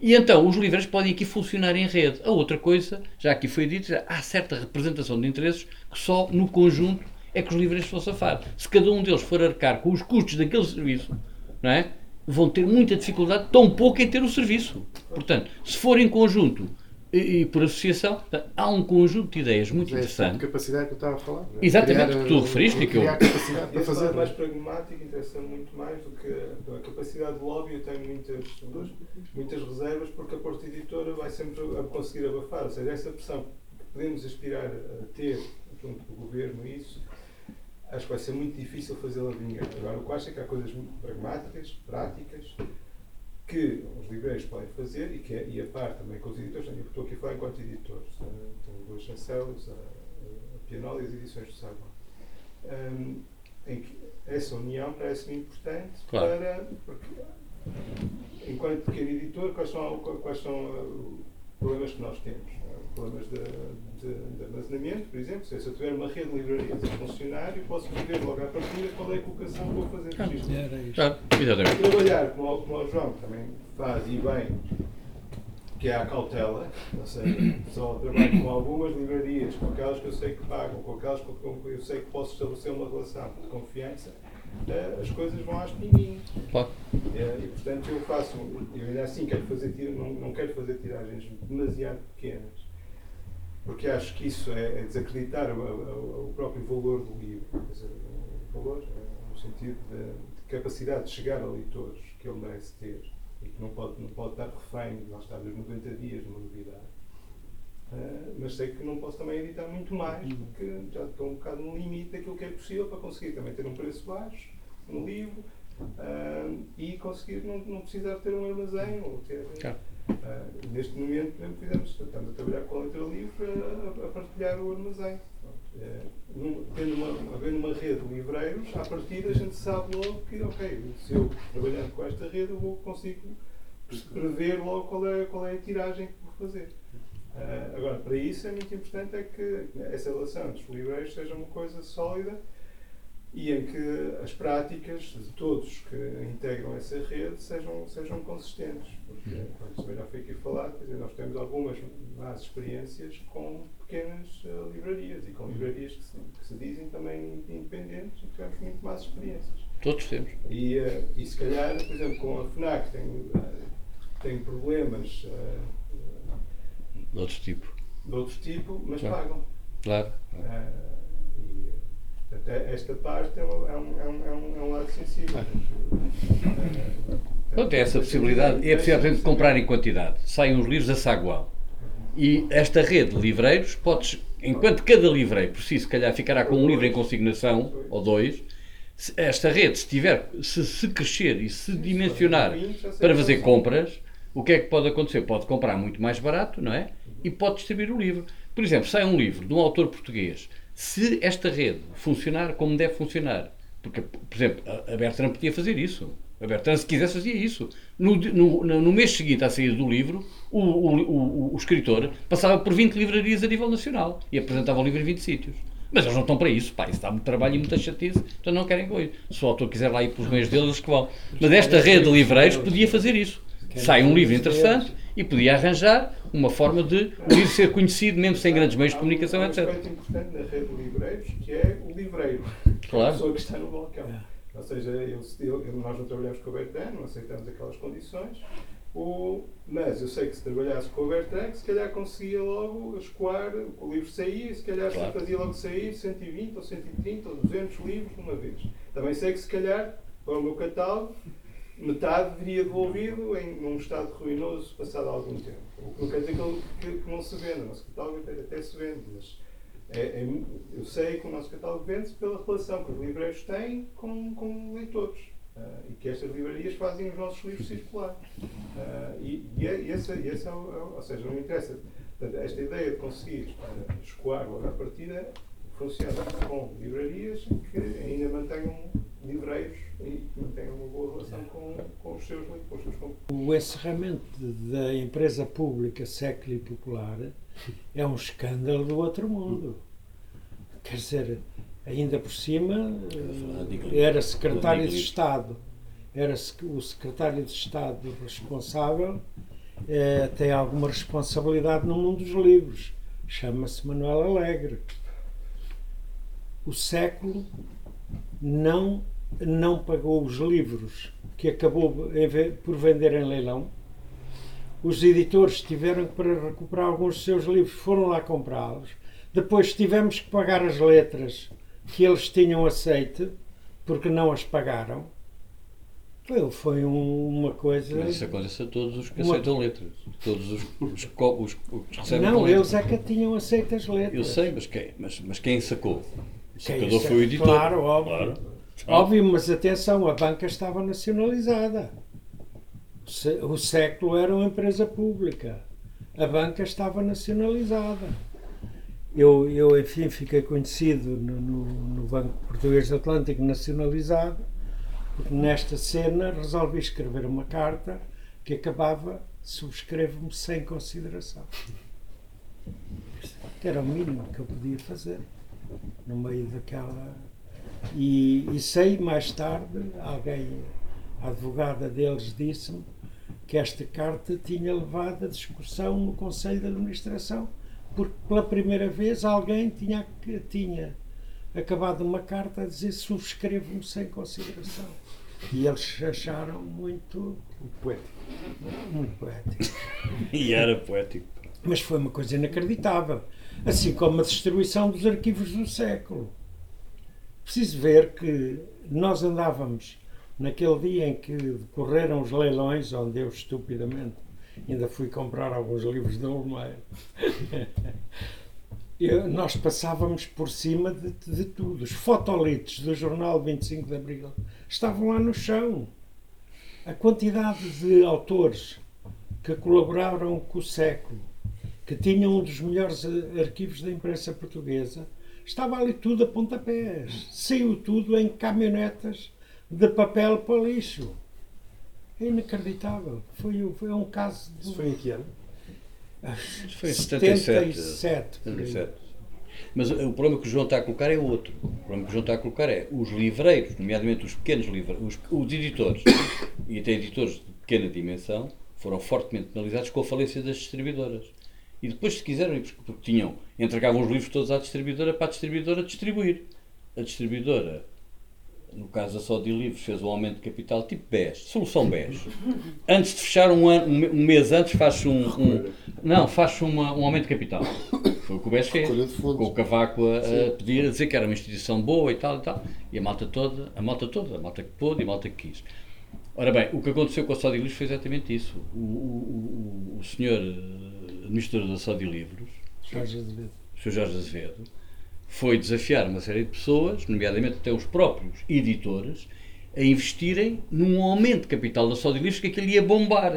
E então os livros podem aqui funcionar em rede. A outra coisa, já aqui foi dito, já há certa representação de interesses que só no conjunto é que os livreiros vão safar. Se cada um deles for arcar com os custos daquele serviço, não é? vão ter muita dificuldade, tão pouco em ter o serviço. Portanto, se for em conjunto e, e por associação, há um conjunto de ideias muito É essa interessante. capacidade que eu estava a falar. não é? Exatamente, Criar, que tu uh, referiste e que eu- capacidade para fazer. lado mais pragmático interessa-me muito mais do que a capacidade de lobby. Eu tenho muitas, muitas reservas porque a Porta Editora vai sempre a conseguir abafar. Ou seja, essa pressão que podemos aspirar a ter junto do governo, isso, acho que vai ser muito difícil fazê-la vingar. Agora, o que acho é que há coisas muito pragmáticas, práticas, que os livreiros podem fazer e, que é, e a par também com os editores. Eu estou aqui a falar enquanto editores. Tenho duas chancelas, a, a Pianola e as edições do Saguão. Hum, em que essa união parece-me importante Claro. para. Porque, enquanto pequeno editor, quais são, quais são uh, os problemas que nós temos? Problemas de, de, de armazenamento, por exemplo. Se eu tiver uma rede de livrarias a funcionar, eu posso prever logo à partida qual é a colocação que vou fazer registro. Isto. Claro, exatamente. Trabalhar, como, o- como o João também faz e bem, que é a cautela, ou seja, só trabalho com algumas livrarias, com aquelas que eu sei que pagam, com aquelas com que eu sei que posso estabelecer uma relação de confiança, eh, as coisas vão às pinguinhas. Claro. Eh, E portanto eu faço, eu ainda assim quero fazer, não, não quero fazer tiragens demasiado pequenas, porque acho que isso é, é desacreditar o, o- o próprio valor do livro, quer dizer, o valor no sentido de, de capacidade de chegar a leitores que ele merece ter e que não pode, não pode estar refém, lá está, dos 90 dias numa novidade. Uh, mas sei que não posso também editar muito mais, porque já estou um bocado no limite daquilo que é possível para conseguir também ter um preço baixo no livro uh, e conseguir não, não precisar ter um armazém ou ter. Claro. Uh, neste momento, por exemplo, fizemos, estamos a trabalhar com a letra livre a, a partilhar o armazém. Uh, num, tendo uma, havendo uma rede de livreiros, à partida a gente sabe logo que, ok, se eu trabalhando com esta rede, eu vou consigo prever logo qual é, qual é a tiragem que vou fazer. Uh, agora, para isso é muito importante é que essa relação entre os livreiros seja uma coisa sólida e em que as práticas de todos que integram essa rede sejam, sejam consistentes. Porque, como também já foi aqui falado, dizer, nós temos algumas más experiências com pequenas uh, livrarias e com livrarias que se, que se, dizem também independentes e tivemos muito más experiências. Todos temos. E, uh, e se calhar, por exemplo, com a FNAC tem, uh, tem problemas de outro tipo. De outro tipo, mas claro. pagam. Claro. até esta parte é um, é um, é um, é um lado sensível. Pronto, é essa possibilidade. É possível, por exemplo, comprar em quantidade. Saem os livros a saguão. E esta rede de livreiros, podes, enquanto cada livreiro por si, se calhar, ficará com um livro em consignação, ou dois, esta rede, se, tiver, se, se crescer e se dimensionar para fazer compras, o que é que pode acontecer? Pode comprar muito mais barato, não é? E pode distribuir o livro. Por exemplo, sai um livro de um autor português. Se esta rede funcionar como deve funcionar, porque, por exemplo, a Bertrand podia fazer isso. A Bertrand, se quisesse, fazia isso. No, no, no mês seguinte à saída do livro, o, o, o, o, escritor passava por 20 livrarias a nível nacional e apresentava o livro em 20 sítios. Mas eles não estão para isso, pá, isso dá muito trabalho e muita chatice, então não querem coisa. Se o autor quiser lá ir pelos meios deles, eles que vão. Mas esta rede de livreiros podia fazer isso. Sai um livro interessante e podia arranjar uma forma de o livro ser conhecido, mesmo sem grandes meios de comunicação, Há um etc. aspecto importante na rede de livreiros, que é o livreiro. Claro. A pessoa que está no balcão. Ou seja, eu, eu, nós não trabalhamos com o Bertrand, não aceitamos aquelas condições, o, mas eu sei que se trabalhasse com o Bertrand, se calhar conseguia logo escoar, o livro saía, se calhar Claro. fazia logo sair 120 ou 130 ou 200 livros de uma vez. Também sei que se calhar, para o meu catálogo, metade viria devolvido em num estado ruinoso passado algum tempo. Que não quer dizer que, ele- que- que não se venda, o nosso catálogo até, até se vende, mas é- é- eu sei que o nosso catálogo vende-se pela relação que os livreiros têm com, com leitores. ah, e que estas livrarias fazem os nossos livros circular. Ah, e, e, é- e esse, esse é o, é ou seja, não interessa. Portanto, esta ideia de conseguir ah, escoar logo à partida funciona com livrarias que ainda mantenham livreiros e mantenham uma boa relação com, com os seus compradores. O encerramento da empresa pública século e popular é um escândalo do outro mundo. Quer dizer, ainda por cima, eh, era secretário de Estado, era o secretário de Estado responsável, eh, tem alguma responsabilidade no mundo dos livros. Chama-se Manuel Alegre. O século não, não pagou os livros que acabou por vender em leilão. Os editores tiveram que, para recuperar alguns dos seus livros, foram lá comprá-los. Depois tivemos que pagar as letras que eles tinham aceite, porque não as pagaram. Foi, foi um- uma coisa. Mas isso acontece a todos os que Uma- aceitam letras. Todos os, os, os, os que recebem Não, eles é que tinham aceito as letras. Eu sei, mas quem, mas, mas quem sacou? Sabe? foi o editor. Claro, óbvio. Claro. Óbvio, mas atenção, a banca estava nacionalizada. O sé- O século era uma empresa pública. A banca estava nacionalizada. Eu, eu enfim, fiquei conhecido no, no, no Banco Português do Atlântico nacionalizado, porque nesta cena resolvi escrever uma carta que acabava subscrevo-me sem consideração. Era o mínimo que eu podia fazer no meio daquela. E, e sei mais tarde, alguém, a advogada deles, disse-me que esta carta tinha levado a discussão no Conselho de Administração, porque pela primeira vez alguém tinha, tinha acabado uma carta a dizer subscrevo-me sem consideração. E eles acharam muito Poético. muito poético. E era poético. Mas foi uma coisa inacreditável. Assim como a distribuição dos arquivos do século. Preciso ver que nós andávamos naquele dia em que decorreram os leilões, onde eu estupidamente ainda fui comprar alguns livros de Olmeiro, eu- nós passávamos por cima de, de tudo. Os fotolitos do jornal 25 de Abril estavam lá no chão. A quantidade de autores que colaboraram com o século, que tinham um dos melhores eh, arquivos da imprensa portuguesa, estava ali tudo a pontapés. Saiu tudo em caminhonetas de papel para lixo. É inacreditável. Foi, foi um caso de Isso foi em que ano? Foi em 77. 77, por aí. 77. Mas o problema que o João está a colocar é outro. O problema que o João está a colocar é os livreiros, nomeadamente os pequenos livreiros, os, os editores, e até editores de pequena dimensão, foram fortemente penalizados com a falência das distribuidoras. E depois, se quiseram, porque tinham, entregavam os livros todos à distribuidora para a distribuidora distribuir. A distribuidora, no caso da Só de Livros, fez um aumento de capital tipo BES, solução BES. Antes de fechar um, ano, um mês antes, faz um, um- não, faz uma, um aumento de capital. Foi o que o BES fez. Com o Cavaco a, a pedir, a dizer que era uma instituição boa e tal e tal. E a malta toda, a malta toda, a malta que pôde e a malta que quis. Ora bem, o que aconteceu com a Só de Livros foi exatamente isso. O, o, o, o senhor administrador da Só de Livros, Jorge Azevedo. o Sr. Jorge Azevedo, foi desafiar uma série de pessoas, nomeadamente até os próprios editores, a investirem num aumento de capital da Só de Livros que aquilo ia bombar.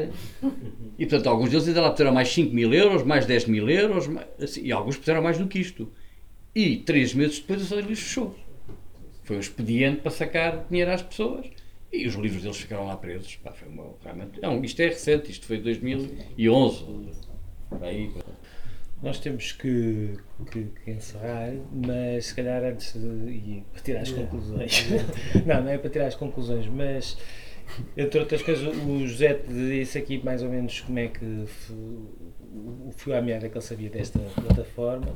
E portanto, alguns deles ainda lá puseram mais 5 mil euros, mais 10 mil euros, mais- assim, e alguns puseram mais do que isto. E três meses depois a Só de Livros fechou. Foi um expediente para sacar dinheiro às pessoas e os livros deles ficaram lá presos. Pá, foi uma, realmente, não, isto é recente, isto foi 2011. Aí, Nós temos que, que- que encerrar, mas se calhar antes de. e para tirar as conclusões. não, não é para tirar as conclusões, mas entre outras coisas, o José disse aqui mais ou menos como é que o fio à meada que ele sabia desta plataforma.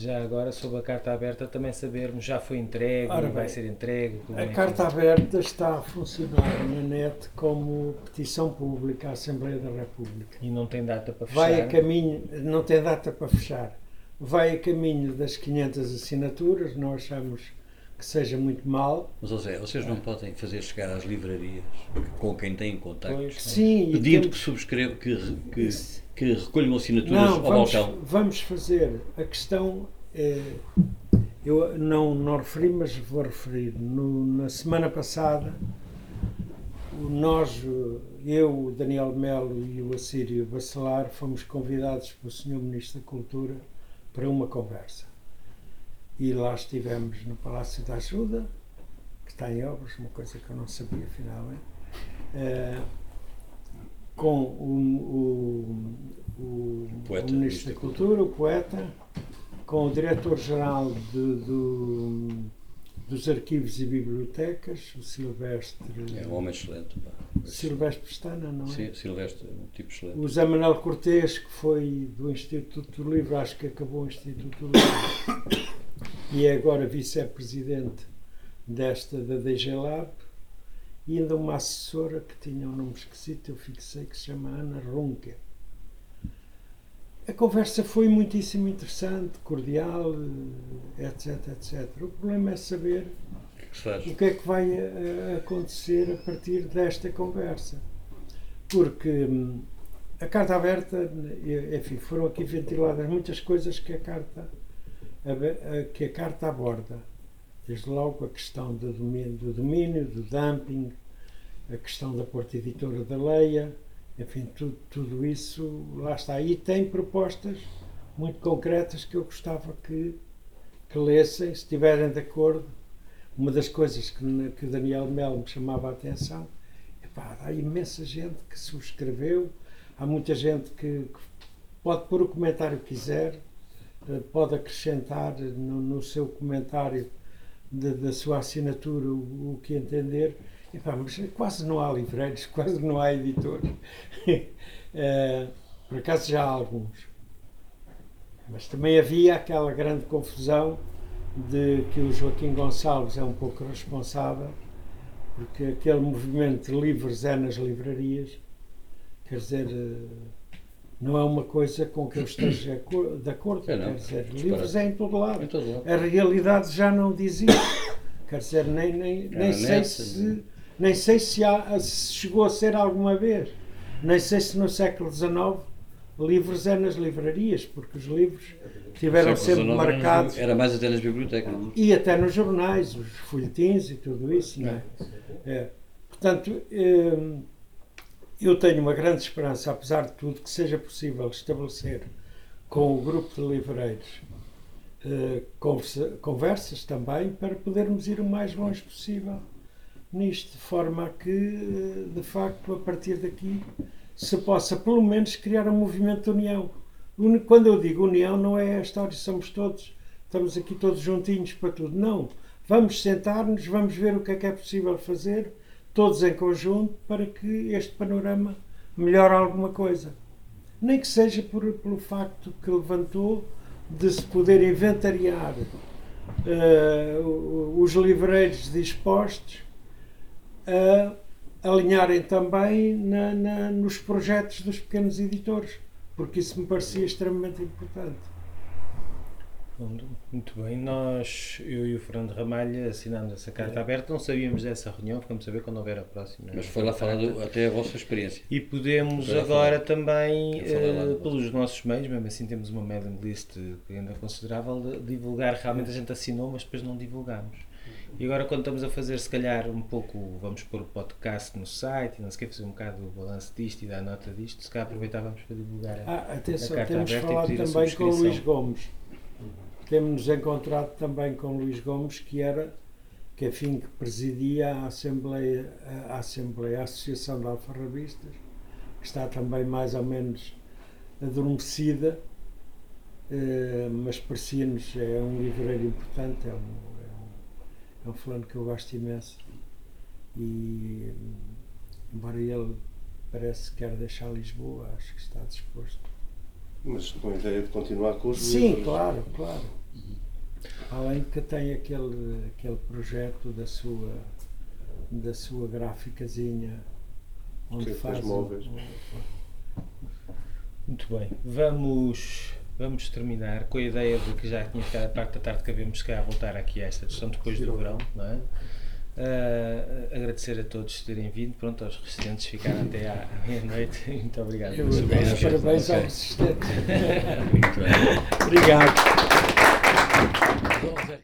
Já agora, sobre a carta aberta, também sabermos já foi entregue, Ora vai bem, ser entregue. como é A que- carta aberta está a funcionar na net como petição pública à Assembleia da República. E não tem data para fechar. Vai a caminho, não tem data para fechar, vai a caminho das 500 assinaturas, não achamos que seja muito mal. Mas, Zé, vocês não podem fazer chegar às livrarias com quem têm contactos, Pois, Sim, e pedindo temos- que subscrevam, que, que, que recolham assinaturas Não, ao vamos, balcão. vamos fazer. A questão é. Eu não, não referi, mas vou referir. No- na semana passada, nós, eu, o Daniel Melo e o Assírio Bacelar, fomos convidados pelo Sr. Ministro da Cultura para uma conversa. E lá estivemos no Palácio da Ajuda, que está em obras, uma coisa que eu não sabia finalmente. eh, com o, o, o, Poeta, o Ministro da Cultura, o poeta, com o Diretor-Geral do, dos Arquivos e Bibliotecas, o Silvestre. É um homem excelente. pá. Silvestre Pestana, não é? Sim, Silvestre, um tipo excelente. O Zé Manuel Cortês, que foi do Instituto do Livro, acho que acabou o Instituto do Livro, e é agora vice-presidente desta da DG Lab, e ainda uma assessora que tinha um nome esquisito, eu fixei, que se chama Ana Runke. A conversa foi muitíssimo interessante, cordial, eh, etc, etc. O problema é saber O que é que se faz? o que é que vai eh, acontecer a partir desta conversa. Porque hum, a carta aberta, eh, enfim, foram aqui ventiladas muitas coisas que a carta, eh, que a carta aborda. Desde logo a questão do domínio, do, domínio, do dumping, a questão da Porta Editora da Leia, enfim, tudo, tudo isso lá está. E tem propostas muito concretas que eu gostava que, que lessem, se estiverem de acordo. Uma das coisas que, que o Daniel Melo me chamava a atenção epá, há imensa gente que subscreveu, há muita gente que, que pode pôr o comentário que quiser, eh, pode acrescentar no, no seu comentário da- da sua assinatura o, o que entender. Epá, mas quase não há livreiros, quase não há editores. Eh, por acaso já há alguns. Mas também havia aquela grande confusão de que o Joaquim Gonçalves é um pouco responsável, porque aquele movimento de livros é nas livrarias, quer dizer, eh, não é uma coisa com que eu esteja de acordo, É, não. quer dizer, livros é em todo lado. Em todo lado. A realidade já não diz isso. Quer dizer, nem, nem, Já nem sei net, se Nem sei se, há, se chegou a ser alguma vez. Nem sei se no século XIX livros é nas livrarias, porque os livros tiveram sempre marcados. Era mais até nas bibliotecas. não? E até nos jornais, os folhetins e tudo isso, não é? É. Portanto, hum, eu tenho uma grande esperança, apesar de tudo, que seja possível estabelecer com o grupo de livreiros eh, conversa- conversas também para podermos ir o mais longe possível nisto, de forma a que, eh, de facto, a partir daqui se possa pelo menos criar um movimento de união. Uni- Quando eu digo união, não é a história somos todos, estamos aqui todos juntinhos para tudo. Não. Vamos sentar-nos, vamos ver o que é que é possível fazer, todos em conjunto, para que este panorama melhore alguma coisa. Nem que seja por, pelo facto que levantou de se poder inventariar o- os livreiros dispostos a alinharem também na- na- nos projetos dos pequenos editores, porque isso me parecia extremamente importante. Muito bem, nós, eu e o Fernando Ramalho assinámos essa carta aberta, não sabíamos dessa reunião, ficamos a saber quando houver a próxima. Mas foi lá falar do- até a vossa experiência. E podemos agora falar. também, no pelos nossos meios, mesmo assim temos uma mailing list que ainda é considerável, de divulgar, realmente a gente assinou, mas depois não divulgamos. E agora quando estamos a fazer, se calhar, um pouco, vamos pôr o podcast no site, não sei o que, fazer um bocado o balanço disto e dar nota disto, se calhar aproveitávamos para divulgar. a- Ah, atenção, A carta temos aberta e pedir a também com subscrição. Luís Gomes. Temos-nos encontrado também com Luís Gomes, que era, que afim que presidia a Assembleia, a Assembleia, a Associação de Alfarrabistas, que está também mais ou menos adormecida, eh, mas parecia-nos, é um livreiro importante, é um, é um, é um fulano que eu gosto imenso. E, embora ele parece que quer deixar Lisboa, acho que está disposto. Mas com a ideia de continuar com os Sim, livros. claro, claro. Além que tem aquele, aquele projeto da sua, da sua gráficazinha onde Sim, faz móveis. o- Muito bem, vamos, vamos terminar com a ideia de que já tinha ficado a parte da tarde que se calhar voltar aqui a esta discussão depois do verão, não é? Ah, agradecer a todos terem vindo, pronto, aos residentes ficaram até à meia-noite. Muito obrigado. Eu parabéns ao Ok. assistente. Muito bem. Obrigado. Então, Zé,